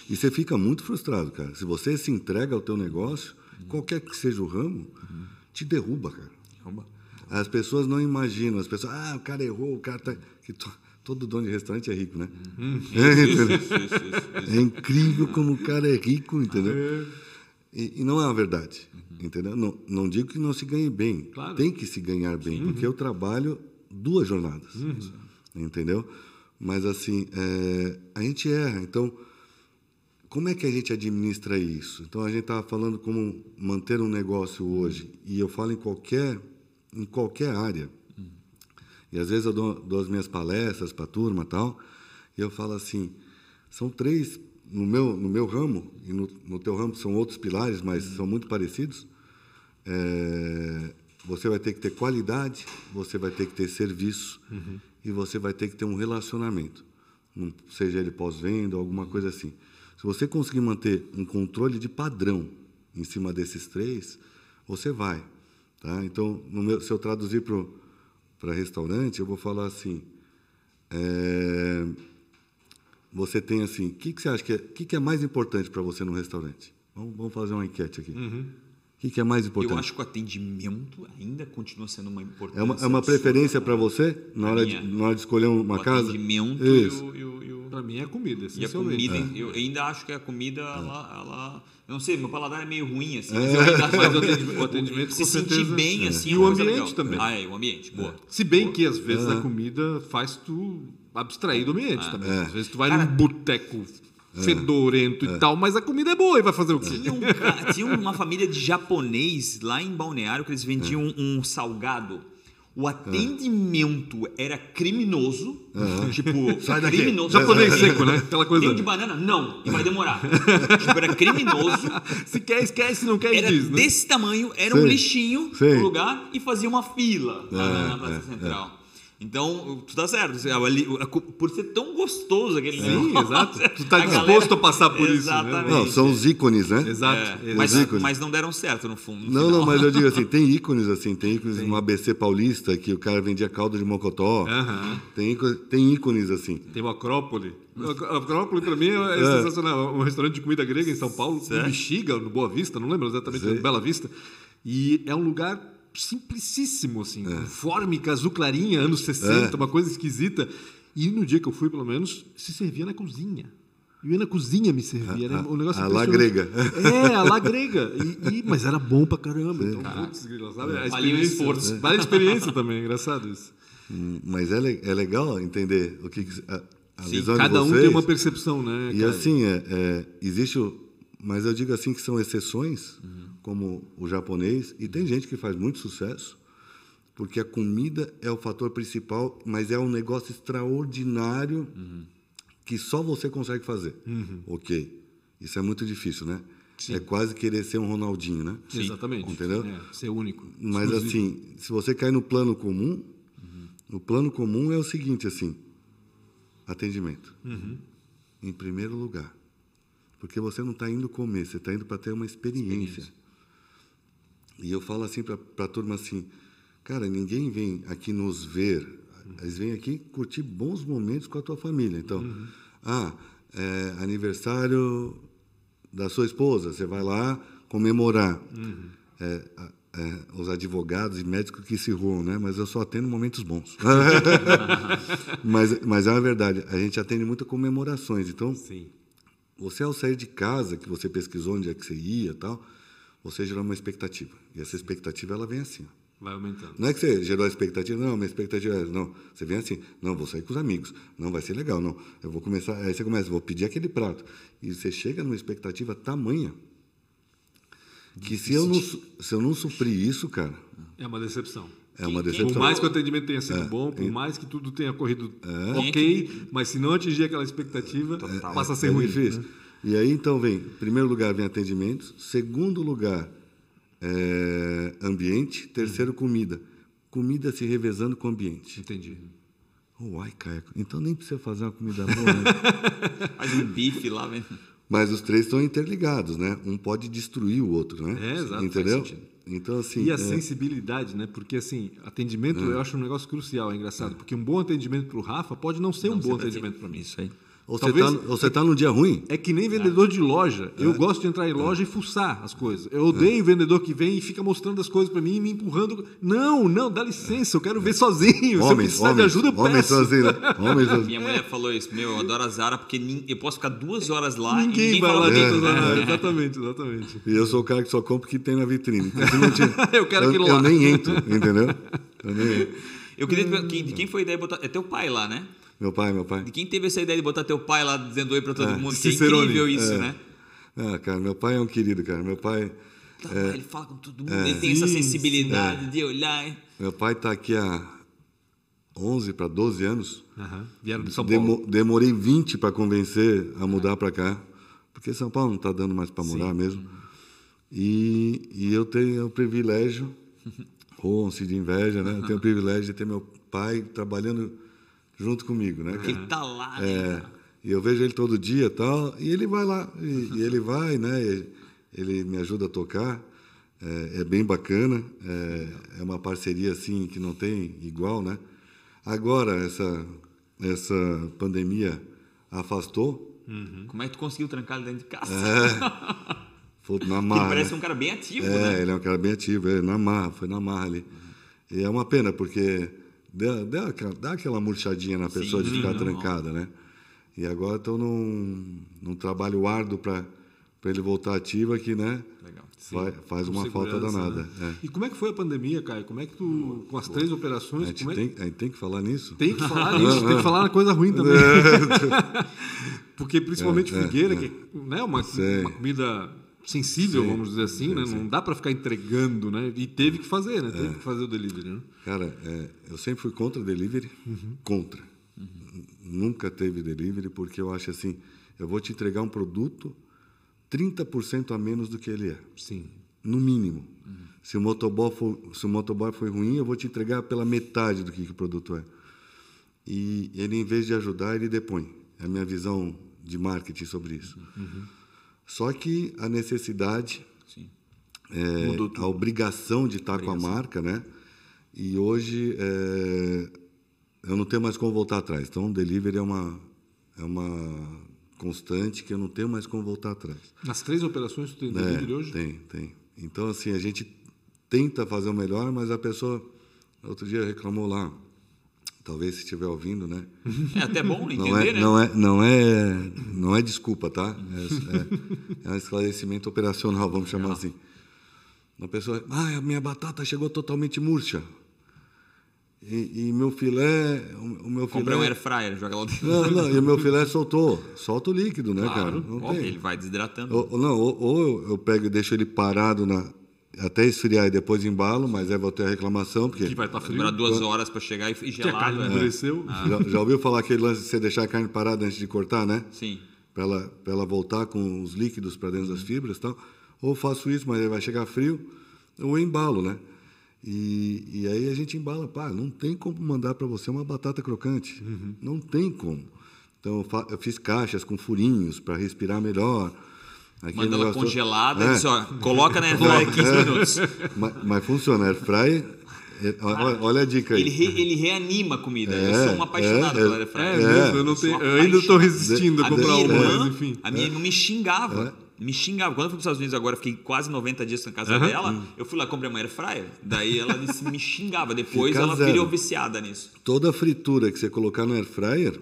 E você fica muito frustrado, cara. Se você se entrega ao teu negócio, qualquer que seja o ramo, te derruba, cara. Caramba. As pessoas não imaginam. As pessoas, ah, o cara errou, o cara tá... Que to- todo dono de restaurante é rico, né? Uhum. É? Isso, isso, isso. É incrível como o cara é rico, entendeu? E, e não é uma verdade, entendeu? Não, não digo que não se ganhe bem. Claro. Tem que se ganhar bem, porque eu trabalho duas jornadas, entendeu? Mas assim, é, a gente erra. Então, como é que a gente administra isso? Então, a gente estava falando como manter um negócio hoje, e eu falo em qualquer, em qualquer área. E às vezes eu dou, dou as minhas palestras para a turma e tal, e eu falo assim, são três, no meu, no meu ramo, e no, no teu ramo são outros pilares, mas são muito parecidos. É, você vai ter que ter qualidade, você vai ter que ter serviço, e você vai ter que ter um relacionamento, seja ele pós-venda ou alguma coisa assim. Se você conseguir manter um controle de padrão em cima desses três, você vai. Tá? Então, meu- se eu traduzir para restaurante, eu vou falar assim: é, você tem assim, o que, que você acha que é, que, que é mais importante para você no restaurante? Vamos, vamos fazer uma enquete aqui. O que, que é mais importante? Eu acho que o atendimento ainda continua sendo uma importância. é uma, é uma preferência para você na hora, de, na hora de escolher uma o casa? atendimento e Isso. o, e o- e o- Pra mim é a comida, E a essencialmente. comida, eu ainda acho que a comida, ela, ela- Eu não sei, meu paladar é meio ruim, assim. É. Mas eu ainda acho o atendimento- o atendimento, se sentir bem, é. assim, E é o ambiente legal. também. Ah, é, o ambiente, boa. Se bem que às vezes a comida faz tu abstrair do ambiente também. Às vezes tu vai Cara- num boteco fedorento e tal, mas a comida é boa e vai fazer o quê? Tinha, um tinha uma família de japonês lá em Balneário que eles vendiam um salgado. O atendimento era criminoso. Tipo, Sai daqui. criminoso. Japonês seco, né? Aquela coisa. Tem um de banana? Não, e vai demorar. tipo, era criminoso. Se quer, esquece, se não quer, Era diz, né? desse tamanho, era um Sim. lixinho Sim. no lugar e fazia uma fila lá na- na É, Praça é, Central. Então, tu tá certo. Por ser tão gostoso aquele Sim, negócio. exato. Tu tá a disposto a passar por isso, né? Exatamente. Não, são os ícones, né? Exato. É, exato. mas, ícones. mas não deram certo no fundo. no Não, final. não, mas eu digo assim, tem ícones assim, tem ícones no ABC Paulista que o cara vendia caldo de mocotó. Tem, íco- tem ícones assim. Tem o Acrópole. O Acrópole, pra mim, é, sensacional. Um restaurante de comida grega em São Paulo, no Bexiga, no Boa Vista, não lembro exatamente, Sei. no Bela Vista. E é um lugar simplicíssimo, assim, com fórmica, azul clarinha, anos 60, uma coisa esquisita. E no dia que eu fui, pelo menos, se servia na cozinha. Eu ia na cozinha me servia. Era um negócio a lá grega. É, a lá grega. E, e- mas era bom pra caramba. Então, putz, grila, sabe? A Valia o experiência. esforço. Vale a experiência também, é engraçado isso. Hum, Mas é, é legal entender o que, que a, a Sim, visão Cada de um vocês. tem uma percepção, né? E cara? assim, é, é, existe o, mas eu digo assim que são exceções, Uhum. Como o japonês, e tem gente que faz muito sucesso, porque a comida é o fator principal, mas é um negócio extraordinário Uhum. que só você consegue fazer. Ok. Isso é muito difícil, né? É quase querer ser um Ronaldinho, né? Exatamente. Entendeu? É, ser único. Mas exclusivo. assim, se você cai no plano comum, o plano comum é o seguinte, assim, atendimento. Em primeiro lugar. Porque você não está indo comer, você está indo para ter uma experiência. E eu falo assim para a turma assim, cara, ninguém vem aqui nos ver, eles vêm aqui curtir bons momentos com a tua família. Então, ah, é, aniversário da sua esposa, você vai lá comemorar. É, a- é, os advogados e médicos que se roam, né? Mas eu só atendo momentos bons. mas, mas é uma verdade, a gente atende muito comemorações. Então, Sim. você ao sair de casa, que você pesquisou onde é que você ia e tal, você gerou uma expectativa. E essa expectativa, ela vem assim. ó. Vai aumentando. Não é que você gerou a expectativa, não, minha expectativa é, não, você vem assim, não, vou sair com os amigos, não, vai ser legal, não, eu vou começar, aí você começa, vou pedir aquele prato. E você chega numa expectativa tamanha, que se eu, não, se eu não suprir isso, cara, É uma decepção. é uma decepção. Por mais que o atendimento tenha sido É, bom, por e- mais que tudo tenha corrido é ok, mas se não atingir aquela expectativa, passa a ser é ruim. difícil. né? E aí, então, vem, em primeiro lugar, vem atendimento, segundo lugar, é, ambiente, terceiro, comida. Comida se revezando com ambiente. Entendi. Uai, Caio, então nem precisa fazer uma comida boa, né? Faz um bife lá, vem. Mas os três estão interligados, né? Um pode destruir o outro, né? É, exato, Entendeu? Então, assim. E a é, sensibilidade, né? Porque assim, atendimento eu acho um negócio crucial, é engraçado. Porque um bom atendimento para o Rafa pode não ser um bom atendimento para mim. Isso aí. Ou Talvez- você tá, ou você tá num dia ruim. É que nem vendedor de loja. Eu gosto de entrar em loja e fuçar as coisas. Eu odeio vendedor que vem e fica mostrando as coisas pra mim e me empurrando. Não, não, dá licença, eu quero ver sozinho. Se eu Homens, de homens, ajuda, eu homens peço. assim, né? Homens assim. Minha mulher falou isso, meu, eu adoro a Zara porque eu posso ficar duas horas lá e Ninguém ninguém vai lá dentro da né? loja. Exatamente, exatamente. E eu sou o cara que só compra o que tem na vitrine. Então, Eu quero eu, aquilo eu lá. nem entro, entendeu? Eu nem entro. Eu queria te perguntar, quem- de quem foi a ideia de botar. É teu pai lá, né? Meu pai, meu pai. De quem teve essa ideia de botar teu pai lá dizendo oi pra todo mundo? Que é Cicerone. incrível isso, né? Ah, cara, meu pai é um querido, cara. Meu pai, Tá, Ele fala com todo mundo, ele tem essa sensibilidade de olhar. hein? meu pai tá aqui há 11 para 12 anos. Aham. Vieram de São Paulo. Demo- demorei 20 para convencer a mudar para cá, porque São Paulo não está dando mais para morar mesmo. E, e eu tenho o privilégio, ronce de inveja, né? Eu tenho o privilégio de ter meu pai trabalhando junto comigo, né? Porque ele tá lá, né? É, e eu vejo ele todo dia tal, e ele vai lá, e, e ele vai, né? e Ele me ajuda a tocar, é, é bem bacana, é, é uma parceria assim que não tem igual, né? Agora essa essa pandemia afastou, Como é que tu conseguiu trancar ele dentro de casa? foi na Ele marra. parece né? um cara bem ativo, É, né? ele é um cara bem ativo, é, na marra, foi na marra ali. E é uma pena, porque dá, dá, aquela- dá aquela murchadinha na pessoa de Sim, ficar normal. trancada, né? E agora estou num, num trabalho árduo para ele voltar ativo aqui, né? Legal. Vai- faz Com uma falta danada. né? é. E como é que foi a pandemia, Caio? Como é que tu, com as três A operações, gente, como é que... tem, a gente tem que falar nisso? Tem que falar nisso, tem que falar na coisa ruim também. Porque principalmente É, é, figueira, é. que é uma, Sei. uma comida sensível, Sim, vamos dizer assim, sim, né? sim. Não dá para ficar entregando, né? E teve que fazer, né? É. Teve que fazer o delivery, né? Cara, é, eu sempre fui contra delivery, contra. Nunca teve delivery, porque eu acho assim, eu vou te entregar um produto 30% a menos do que ele é. Sim. no mínimo. Se o motoboy for, se o motoboy foi ruim, eu vou te entregar pela metade do que, que o produto é. E ele, em vez de ajudar, ele depõe. É a minha visão de marketing sobre isso. Só que a necessidade, Sim. é, a obrigação de estar com a marca, né? E hoje é, eu não tenho mais como voltar atrás. Então, o delivery é uma é uma constante que eu não tenho mais como voltar atrás. Nas três operações tu tem É, delivery hoje? Tem, tem. Então, assim, a gente tenta fazer o melhor, mas a pessoa, outro dia, reclamou lá. Talvez se estiver ouvindo, né? É até bom entender, Não é, né? não, é, não, é, não é desculpa, tá? É, é, é um esclarecimento operacional, vamos chamar assim. A pessoa, ah, a minha batata chegou totalmente murcha. E, e meu filé, o, o meu filé... Comprei um air fryer, joga lá dentro. Não, não, e o meu filé soltou. Solta o líquido, né, Claro, cara? Não óbvio, tem. ele vai desidratando. Ou, ou não, ou, ou eu- eu pego e deixo ele parado na, até esfriar e depois embalo, mas aí vou ter a reclamação, porque Que vai estar frio. demorar duas horas pra chegar e, e Que a carne gelado. é. endureceu. já, já ouviu falar aquele lance de você deixar a carne parada antes de cortar, né? Sim. Para ela, pra ela voltar com os líquidos para dentro das fibras e tal. Ou faço isso, mas aí vai chegar frio, ou embalo, né? E, e aí a gente embala, pá, não tem como mandar para você uma batata crocante. Não tem como. Então eu, eu fiz caixas com furinhos para respirar melhor. Aquele Manda ela congelada É. e diz, ó, coloca na air fryer 15 minutos. Mas, mas funciona, air fry. é, olha, olha a dica aí. Ele, re- ele reanima a comida. eu É, sou um apaixonado é, pela é. air fryer. É, É. mesmo, eu, Eu tenho, eu ainda estou resistindo a A comprar minha uma, irmã, mas enfim. a minha irmã me xingava. É. Me xingava. Quando eu fui para os Estados Unidos agora, eu fiquei quase 90 dias na casa dela. Eu fui lá, comprei uma air fryer. Daí ela disse, me xingava. Depois Fica ela zero. virou viciada nisso. Toda fritura que você colocar no air fryer,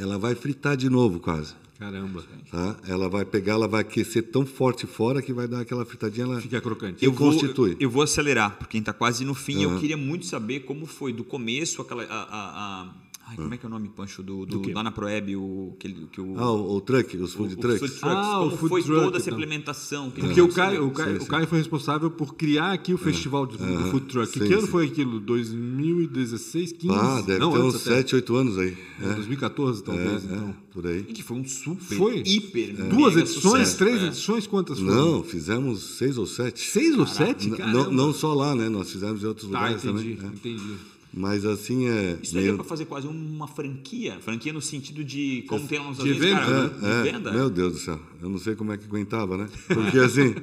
ela vai fritar de novo quase. Caramba. Tá? Ela vai pegar, ela vai aquecer tão forte fora que vai dar aquela fritadinha. Ela Fica crocante. Eu Eu vou, constitui. eu vou acelerar, porque está quase no fim. Eu Aham. queria muito saber como foi do começo aquela. A, a- a- ai, como é que é o nome, Pancho? Do, do, quê? lá na Proeb, o, que, que o, Ah, o, o truck, os o- food o trucks. food trucks. Ah, o como food foi truck, toda essa então. implementação? que Porque o Caio, o, Caio, sim. o Caio foi responsável por criar aqui o festival de, do food truck. Sim, que ano sim. foi aquilo? 2016, 15? Ah, deve Não, ter uns até. 7, 8 anos aí. É, 2014, É, talvez. é, então. por aí. E que foi um super, Foi? hiper, Duas edições, sucesso. três É. edições, quantas foram? Não, fizemos seis ou sete. Seis ou sete? Não, não só lá, né? Nós fizemos em outros Tá, lugares entendi, também. né? entendi. Mas assim é. Isso daria meio- para fazer quase uma franquia. Franquia no sentido de, como tem lá nos De Estados Unidos, venda, cara, É, de é, venda. Meu Deus do céu, eu não sei como é que aguentava, né? Porque assim,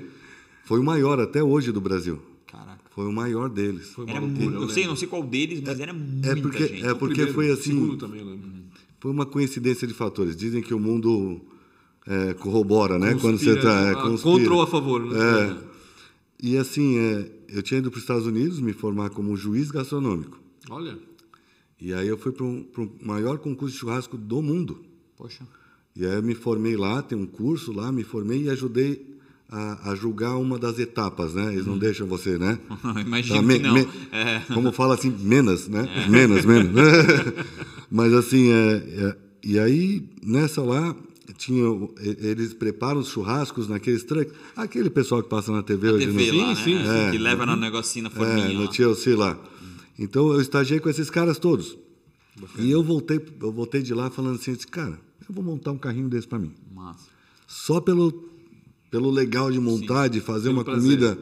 foi o maior até hoje do Brasil. Caraca. Foi o maior deles. Foi Era loucura, muito, eu sei, não sei qual deles, mas era muita É porque, gente. é porque Primeiro, foi assim. Segundo também, eu lembro. foi uma coincidência de fatores. Dizem que o mundo é, corrobora, né? Quando você Conspira, tá, é, ah, conspira. Contra ou a favor, né? É. E assim, é, eu tinha ido para os Estados Unidos me formar como juiz gastronômico. Olha, E aí eu fui para o maior concurso de churrasco do mundo. Poxa. E aí eu me formei lá, tem um curso lá, me formei e ajudei a, a julgar uma das etapas, né? Eles não deixam você, né? Imagino Tá, me- não. me- É. Como fala assim, menos, né? Menos, menos. Mas assim, é, é, e aí nessa lá tinha, eles preparam os churrascos naqueles trucks, aquele pessoal que passa na TV A hoje TV no, lá, Sim, né? sim, sim. Que leva no negocinho na é, forminha no lá. TLC lá. Então eu estagiei com esses caras todos. E eu voltei, eu voltei de lá falando assim, disse, cara, eu vou montar um carrinho desse para mim. Massa. Só pelo pelo legal de montar, de fazer Pelo uma prazer. comida,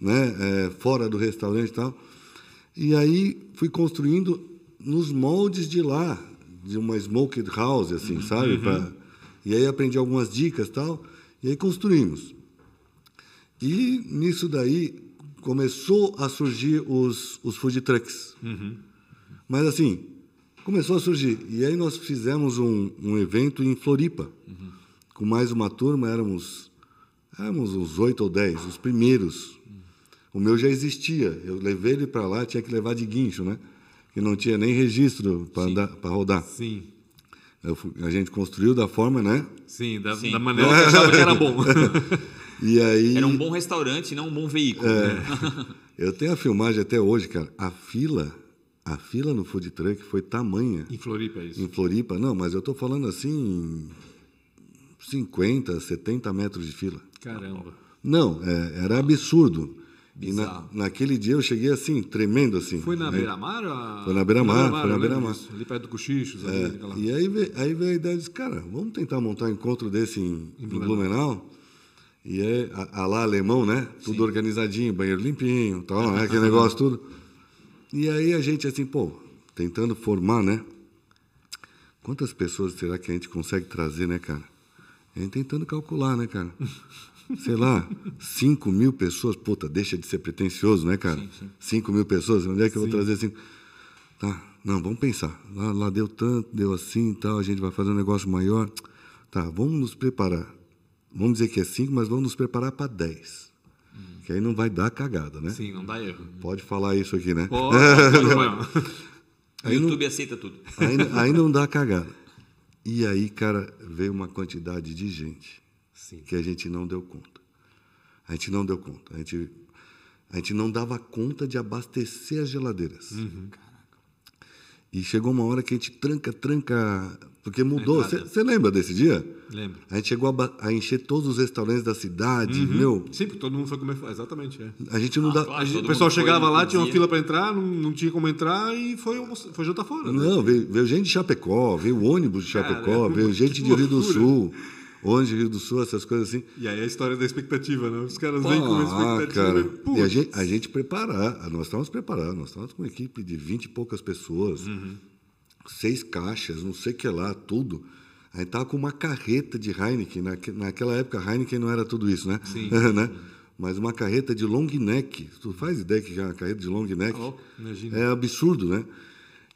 né, é, fora do restaurante e tal. E aí fui construindo nos moldes de lá, de uma smoked house, assim, sabe? Pra- e aí aprendi algumas dicas tal, e aí construímos. E nisso daí começou a surgir os, os food trucks. Mas assim, começou a surgir. E aí nós fizemos um, um evento em Floripa, com mais uma turma, éramos, éramos uns oito ou dez, os primeiros. O meu já existia, eu levei ele para lá, tinha que levar de guincho, né? Que não tinha nem registro para rodar. sim, Eu a gente construiu da forma, né? sim, da, Sim. da maneira que achava que era bom. E aí Era um bom restaurante, não um bom veículo. É. né? eu tenho a filmagem até hoje, cara. A fila, a fila no food truck foi tamanha. em Floripa é isso. Em Floripa, não, mas eu estou falando assim, 50, 70 metros de fila. Caramba. Não, é, era absurdo. E na, naquele dia eu cheguei assim, tremendo assim. Foi na Aí- Beira-Mar? a- Foi na Beira-Mar, foi na lembro Beira-Mar. Ali perto do Cochichos. É, E aí veio, aí veio a ideia de, cara, vamos tentar montar um encontro desse em, em Blumenau. E aí, a, a lá alemão, né? Tudo organizadinho, banheiro limpinho, tal, né? Aquele negócio tudo. E aí a gente assim, pô, tentando formar, né? Quantas pessoas será que a gente consegue trazer, né, cara? A gente tentando calcular, né, cara? Sei lá, 5 mil pessoas, puta, deixa de ser pretencioso, né, cara? 5 mil pessoas, onde é que eu vou trazer cinco? Tá, não, vamos pensar. Lá, lá deu tanto, deu assim e tal, a gente vai fazer um negócio maior. Tá, vamos nos preparar. Vamos dizer que é 5, mas vamos nos preparar para 10. Que aí não vai dar cagada, né? Sim, não dá erro. Pode falar isso aqui, né? Não tem problema. O YouTube aceita tudo. Aí, aí não dá cagada. E aí, cara, veio uma quantidade de gente Sim. que a gente não deu conta. A gente não deu conta. A gente, a gente não dava conta de abastecer as geladeiras. Uhum. E chegou uma hora que a gente tranca, tranca. Porque mudou. Você lembra desse dia? Lembro. A gente chegou a, a encher todos os restaurantes da cidade. Uhum. Meu, Sim, porque todo mundo foi comer. Exatamente, é. a gente não Ah, dá. claro. O pessoal chegava lá, tinha uma fila para entrar, não, não tinha como entrar e foi, foi jantar fora. né? Não, veio, veio gente de Chapecó, veio ônibus de Chapecó, Caramba, veio gente de Rio do. Sul, ônibus de Rio do Sul, essas coisas assim. E aí a história da expectativa, né? Os caras vêm com uma Ah, expectativa cara. e, putz, E a gente, a gente preparar, nós estávamos preparados, nós estávamos com uma equipe de 20 e poucas pessoas, Uhum. Seis caixas, não sei o que lá, tudo. A gente estava com uma carreta de Heineken, naque- naquela época Heineken não era tudo isso, né? Sim. né? Mas uma carreta de long neck, tu faz ideia que é uma carreta de long neck? Louco? Imagina. É absurdo, né?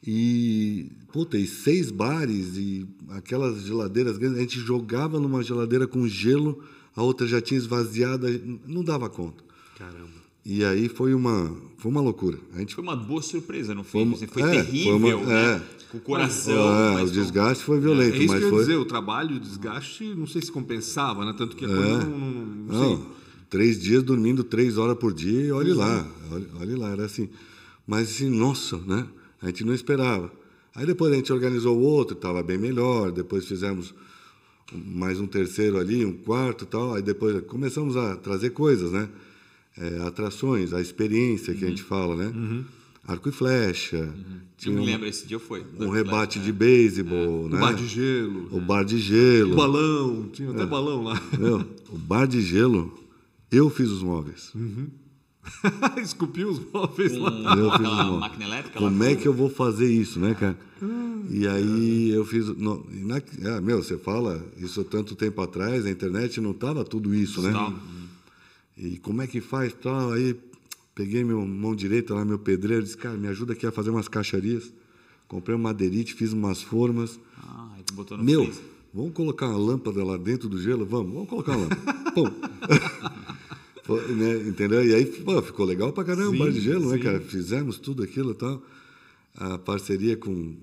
E, puta, e seis bares e aquelas geladeiras grandes, a gente jogava numa geladeira com gelo, a outra já tinha esvaziado, não dava conta. Caramba. E aí foi uma, foi uma loucura. A gente Foi uma boa surpresa fim. Foi uma- Assim, Foi, é, terrível, foi uma- né? é. Com o coração. Ah, mas o desgaste foi É violento, isso mas que eu ia foi. dizer, o trabalho, o desgaste, não sei se compensava, né? Tanto que a coisa não, não, não. Não, três dias dormindo três horas por dia, e olhe lá, olhe, olhe lá, era assim. Mas assim, nossa, né? A gente não esperava. Aí depois a gente organizou o outro, estava bem melhor, depois fizemos mais um terceiro ali, um quarto e tal, aí depois começamos a trazer coisas, né? É, atrações, a experiência que a gente fala, né? Arco e flecha, Eu tinha me um, lembro, esse dia foi. um rebate de beisebol, né? O bar de gelo, O bar de gelo. o balão, tinha É. até balão lá. Meu, o bar de gelo, eu fiz os móveis. Esculpiu os móveis Com lá. Eu fiz os móveis. máquina elétrica. Como é que eu vou fazer isso, né, cara? E aí eu fiz. na- ah, meu, você fala isso tanto tempo atrás, na internet não tava tudo isso, né? Tal. E como é que faz tal? Aí peguei meu mão direita lá, meu pedreiro, disse, cara, me ajuda aqui a fazer umas caixarias. Comprei um madeirite, fiz umas formas. Ah, aí tu botou no Meu, freezer. vamos colocar uma lâmpada lá dentro do gelo? Vamos, vamos colocar uma lâmpada. Pum. Foi, né, entendeu? E aí pô, ficou legal pra caramba, Sim, bar de gelo, né, sim. cara? Fizemos tudo aquilo e tal. A parceria com um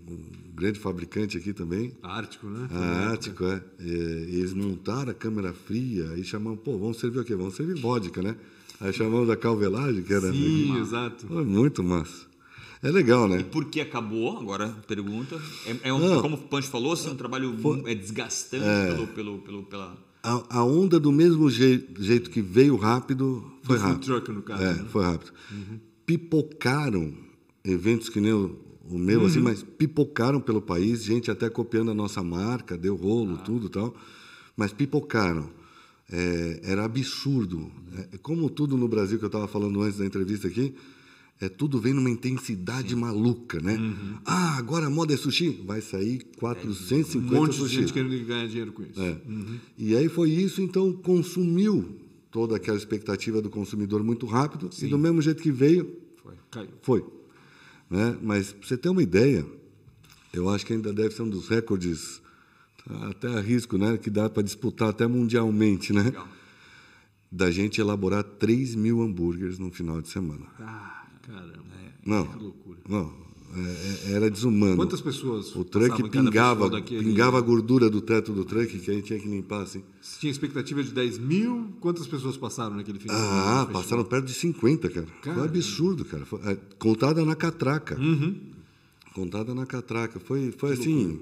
grande fabricante aqui também. Ártico, né? A Ático, é. E, e eles montaram a câmera fria, aí chamamos, pô, vamos servir o quê? Vamos servir vodka, né? Aí chamamos da calvelagem, que era. Sim, exato. Foi muito massa. É legal, né? Por que acabou? Agora, pergunta. É, é um, Não. como o Pancho falou, assim, um trabalho é desgastante pelo, pelo, pelo, pela... A, a onda do mesmo jei- jeito que veio rápido, foi Do rápido. truck, no caso, É, né? foi rápido. Pipocaram eventos que nem o, o meu, assim, mas pipocaram pelo país, gente até copiando a nossa marca, deu rolo, tudo e tal. Mas pipocaram. É, era absurdo. É, como tudo no Brasil que eu estava falando antes da entrevista aqui, é, tudo vem numa intensidade maluca, né? Ah, agora a moda é sushi? Vai sair 450 Um monte de sushi. gente querendo ganhar dinheiro com isso. É. E aí foi isso, então consumiu toda aquela expectativa do consumidor muito rápido e do mesmo jeito que veio, Foi, caiu. foi. Né? Mas para você ter uma ideia, eu acho que ainda deve ser um dos recordes, até arrisco, né? que dá para disputar até mundialmente, né? Legal. da gente elaborar 3 mil hambúrgueres no final de semana. Ah, caramba. Não, Que loucura. não, é- é- era desumano. Quantas pessoas O truck pingava, pingava a gordura do teto do truck que a gente tinha que limpar assim. Se tinha expectativa de 10 mil, quantas pessoas passaram naquele fim de semana? Ah, passaram perto de 50, cara. Foi um absurdo, cara. Foi, é, contada na catraca. Uhum. Contada na catraca. Foi, foi assim,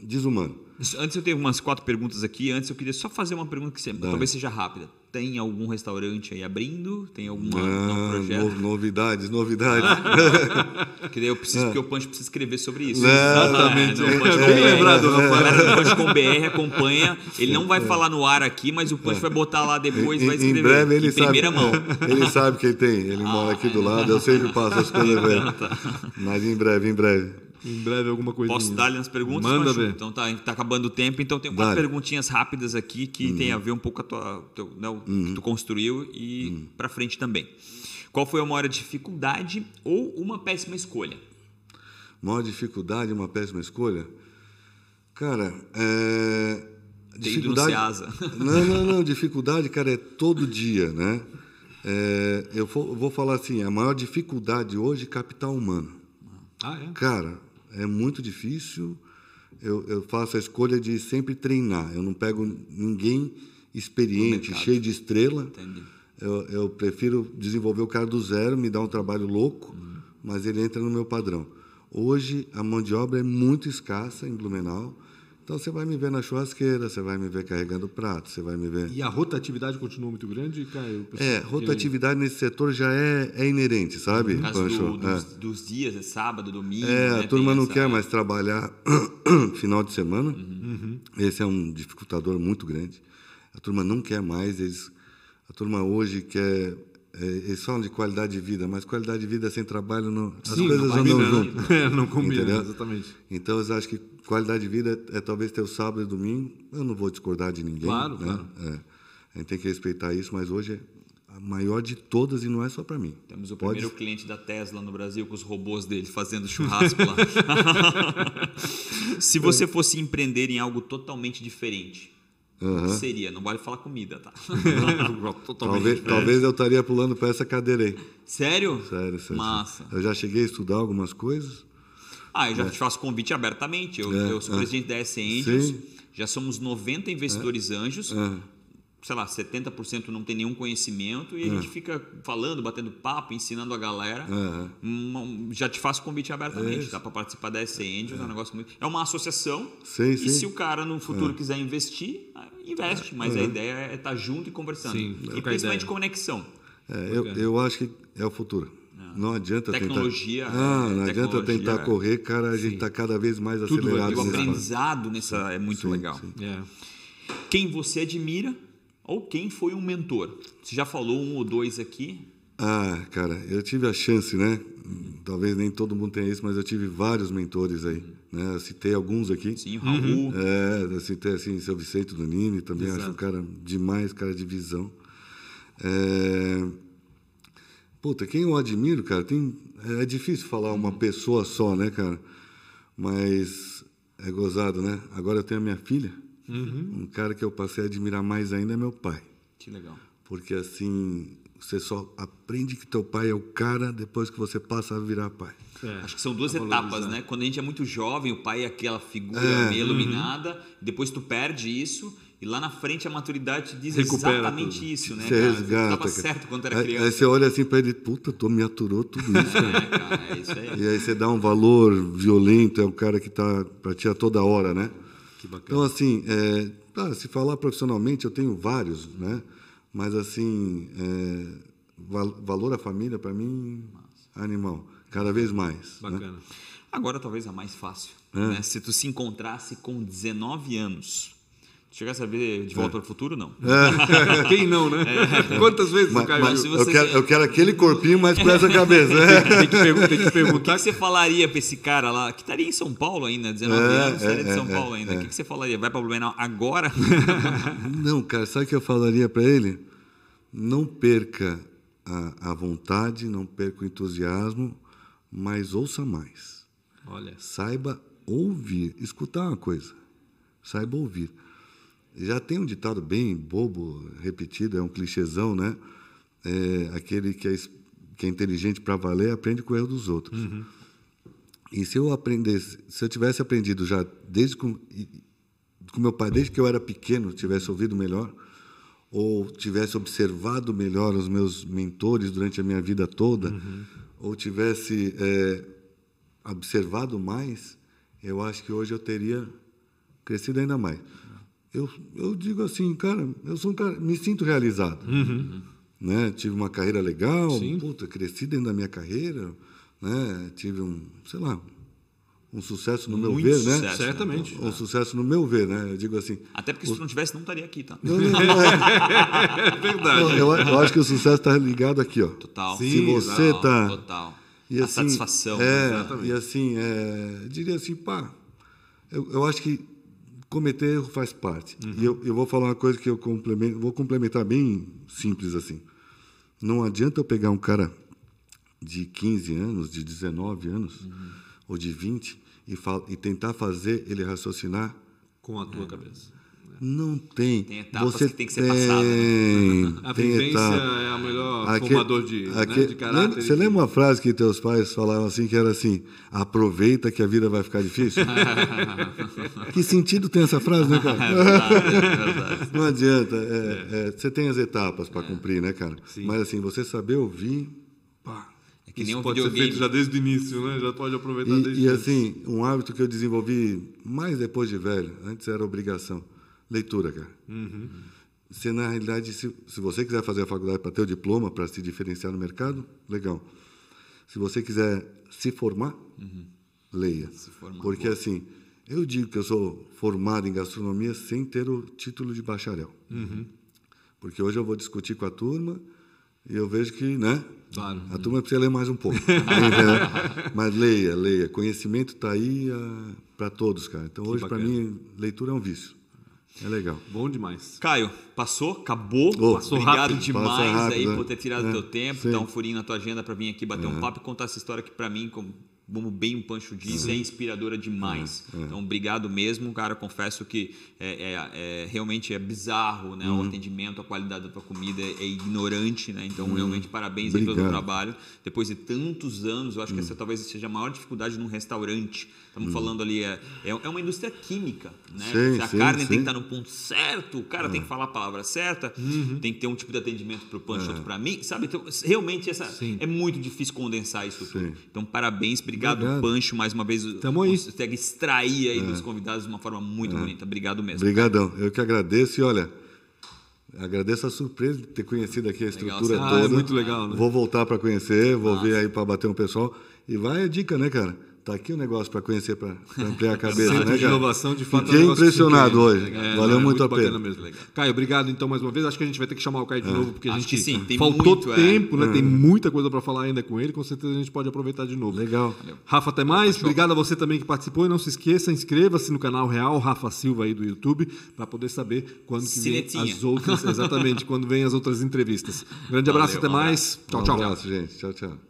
desumano. Antes eu tenho umas quatro perguntas aqui. Antes eu queria só fazer uma pergunta que sempre, talvez seja rápida. Tem algum restaurante aí abrindo? Tem algum novo Ah, projeto? no- novidades, novidades. Que daí eu preciso, porque o Punch precisa escrever sobre isso. Exatamente. É, Punch É, com bem BR. lembrado, A Rafael. galera do Punch com BR acompanha. Ele não vai falar no ar aqui, mas o Punch vai botar lá depois, em, vai escrever. em breve ele em sabe. primeira mão. é, ele sabe quem tem. Ele mora aqui do lado. Eu sempre passo as coisas Então velho. tá. Mas em breve, em breve. Em breve alguma coisinha. Posso dar-lhe as perguntas? Manda ver. Então tá, tá acabando o tempo, então tem quatro perguntinhas rápidas aqui que tem a ver um pouco com a tua, teu, né, o que tu construiu e pra frente também. Qual foi a maior dificuldade ou uma péssima escolha? Maior dificuldade, uma péssima escolha? Cara, é. Ceasa. Não, não, não. Dificuldade, cara, é todo dia, né? É, eu vou falar assim: a maior dificuldade hoje é capital humano. Ah, é? Cara, é muito difícil. Eu, eu faço a escolha de sempre treinar. Eu não pego ninguém experiente, cheio de estrela. Eu, eu prefiro desenvolver o cara do zero, me dá um trabalho louco, mas ele entra no meu padrão. Hoje, a mão de obra é muito escassa em Blumenau. Então, você vai me ver na churrasqueira, você vai me ver carregando prato, você vai me ver... E a rotatividade continua muito grande, Caio? É, rotatividade nesse setor já é, é inerente, sabe, No caso Pancho? do- É. dos, dos dias, é sábado, domingo. É, né, a turma tem não essa- quer mais trabalhar final de semana. Uhum. Esse é um dificultador muito grande. A turma não quer mais. Eles, a turma hoje quer. É, eles falam de qualidade de vida, mas qualidade de vida sem trabalho não. As Sim, coisas não andam combina, né? juntas. É, não combina, Entendeu? exatamente. Então, eles acham que qualidade de vida é, é talvez ter o sábado e domingo. Eu não vou discordar de ninguém. Claro, né? claro. É. A gente tem que respeitar isso, mas hoje é a maior de todas e não é só para mim. Temos o Pode- primeiro cliente da Tesla no Brasil com os robôs dele fazendo churrasco lá. Se você fosse empreender em algo totalmente diferente, que seria? Não vale falar comida, tá? Talvez, talvez eu estaria pulando para essa cadeira aí. Sério? Sério, sério. Massa. Eu já cheguei a estudar algumas coisas. Ah, eu já te faço convite abertamente. Eu, É, eu sou é. presidente da S Angels. Sim. Já somos 90 investidores anjos. É. Sei lá, 70% não tem nenhum conhecimento e a gente fica falando, batendo papo, ensinando a galera. É. Hum, Já te faço convite abertamente, dá para participar da S Angels, é. um negócio muito. É uma associação. Sim, e sim. se o cara no futuro quiser investir, ah, investe. Mas a ideia é estar junto e conversando. Sim, e principalmente ideia. conexão. É, eu, eu acho que é o futuro. Não adianta Tecnologia, tentar. Ah, é, não adianta tentar é. correr, cara. A gente está cada vez mais Tudo acelerado E o aprendizado nessa é muito Sim, legal. sim. É. Quem você admira ou quem foi um mentor? Você já falou um ou dois aqui. Ah, cara, eu tive a chance, né? Talvez nem todo mundo tenha isso, mas eu tive vários mentores aí. Né? Eu citei alguns aqui. Sim, o Raul. É, eu citei assim, seu Vicente do Nini, também acho Exato. um cara demais, cara de visão. É... Puta, quem eu admiro, cara, tem... é difícil falar uma pessoa só, né, cara? Mas é gozado, né? Agora eu tenho a minha filha. Um cara que eu passei a admirar mais ainda é meu pai. Que legal. Porque assim, você só aprende que teu pai é o cara depois que você passa a virar pai. É, Acho que são duas tá etapas, né? Quando a gente é muito jovem, o pai é aquela figura É, meio iluminada, depois tu perde isso, e lá na frente a maturidade te diz Recupera exatamente tudo. isso, né? Você cara? resgata. Tava cara. certo quando era aí, criança. Aí você olha assim pra ele, puta, tu me aturou tudo isso, cara. É, cara, é isso aí. E aí você dá um valor violento, é o cara que está para ti a toda hora, né? Que bacana. Então, assim, é, tá, se falar profissionalmente, eu tenho vários, né? Mas, assim, é, val- valor à família, para mim, animal. Cada vez mais. né? Bacana. Agora talvez a mais fácil. É. Né? Se tu se encontrasse com 19 anos, chegasse a ver De Volta para o Futuro, não. Quem não, né? Quantas vezes Mas, o mas viu? se você- eu, quero, eu quero aquele corpinho, mas com essa cabeça. Tem que, pergun- tem que O que, perguntar. você falaria para esse cara lá, que estaria em São Paulo ainda, 19 É, anos, estaria é, de São é, Paulo ainda. O que, que você falaria? Vai para Blumenau agora? Não, cara, sabe o que eu falaria para ele? Não perca a, a vontade, não perca o entusiasmo, mas ouça mais. Olha. Saiba ouvir, escutar uma coisa. Saiba ouvir. Já tem um ditado bem bobo, repetido, é um clichêzão, né? É, aquele que é, que é inteligente para valer aprende com o erro dos outros. E se eu aprendesse, se eu tivesse aprendido já desde com, com meu pai, desde que eu era pequeno, tivesse ouvido melhor, ou tivesse observado melhor os meus mentores durante a minha vida toda, ou tivesse é, observado mais, eu acho que hoje eu teria crescido ainda mais. Eu, eu digo assim, cara, eu sou um cara, me sinto realizado. Né? Tive uma carreira legal, Sim. puta, cresci dentro da minha carreira, né? tive um, sei lá, um sucesso no meu Muito ver, né? sucesso, Certamente. Um sucesso no meu ver, né? Eu digo assim. Até porque se tu não tivesse, não estaria aqui, tá? Não, não, não, é- É verdade. não, eu, eu acho que o sucesso está ligado aqui, ó. Total. Sim, Se você total, tá Total. E a assim, satisfação. É, exatamente. e assim, é, eu diria assim, pá, eu, eu acho que cometer erro faz parte. Uhum. E eu, eu vou falar uma coisa que eu complemento, vou complementar bem simples assim. Não adianta eu pegar um cara de 15 anos, de 19 anos, Uhum. ou de 20, e, e tentar fazer ele raciocinar Com a tua cabeça. Não tem. Tem etapas Você que tem que ser passada, né? tem, A tem vivência etapa. é a melhor Aque- formador de, né, aque- de caráter. lembra- você e de- lembra uma frase que teus pais falavam assim, que era assim, aproveita que a vida vai ficar difícil? que sentido tem essa frase, né, cara? É verdade, é verdade. Não adianta. é, é, você tem as etapas para cumprir, né, cara? Sim. Mas assim, você saber ouvir, pá. É que nem Isso um pode ser feito já desde o início, né? Já pode aproveitar desde E, e antes. assim, um hábito que eu desenvolvi mais depois de velho, antes era obrigação, leitura, cara. Uhum. Se na realidade, se, se você quiser fazer a faculdade para ter o diploma, para se diferenciar no mercado, legal. Se você quiser se formar, leia. Se formar, Porque assim, eu digo que eu sou formado em gastronomia sem ter o título de bacharel. Porque hoje eu vou discutir com a turma e eu vejo que, né? Claro. A turma precisa ler mais um pouco. Mas leia, leia. Conhecimento está aí para todos, cara. Então hoje, para mim, leitura é um vício. É legal. Bom demais. Caio, passou? Acabou? Oh, Passou Obrigado rápido. demais Passa rápido, aí né? por ter tirado É, teu tempo, sim. dar um furinho na tua agenda para vir aqui bater um papo e contar essa história que para mim, como, como bem o Pancho disse, é inspiradora demais. Então, obrigado mesmo, cara. Confesso que é, é- é- realmente é bizarro, né? Uhum. O atendimento, a qualidade da tua comida é, é ignorante, né? Então, realmente, parabéns aí pelo Uhum. Uhum. trabalho. Depois de tantos anos, eu acho que essa talvez seja a maior dificuldade num restaurante. Estamos falando ali, é, é é uma indústria química, né? Sim, a sim, carne tem sim. que estar no ponto certo, o cara tem que falar a palavra certa, Uhum. tem que ter um tipo de atendimento para o punch, É. outro para mim, sabe? Então, realmente essa é muito difícil condensar isso tudo. Então, parabéns, obrigado, Obrigado. Pancho, mais uma vez. Tamo aí. Consegue extrair aí dos convidados de uma forma muito bonita. Obrigado mesmo. Obrigadão. Eu que agradeço e olha, agradeço a surpresa de ter conhecido aqui a estrutura Ah, toda. é muito legal, né? Vou voltar para conhecer, vou vir aí para bater um pessoal. E vai a dica, né, cara? Tá aqui o negócio para conhecer, para ampliar a cabeça, Centro né, de cara? inovação, de fato, é um Fiquei negócio que impressionado hoje. É, Valeu não, é muito a bacana pena. mesmo. Caio, obrigado então mais uma vez. Acho que a gente vai ter que chamar o Caio de novo, porque a Acho gente que sim, tem faltou muito, é. tempo, né? Tem muita coisa para falar ainda com ele. Com certeza a gente pode aproveitar de novo. Legal. Rafa, até mais. Obrigado a você também que participou. E não se esqueça, inscreva-se no canal Real Rafa Silva aí do YouTube para poder saber quando que vem as outras, exatamente, quando vem as outras entrevistas. Grande abraço, Valeu, até um mais. Tchau, um tchau. abraço, gente. Tchau, tchau.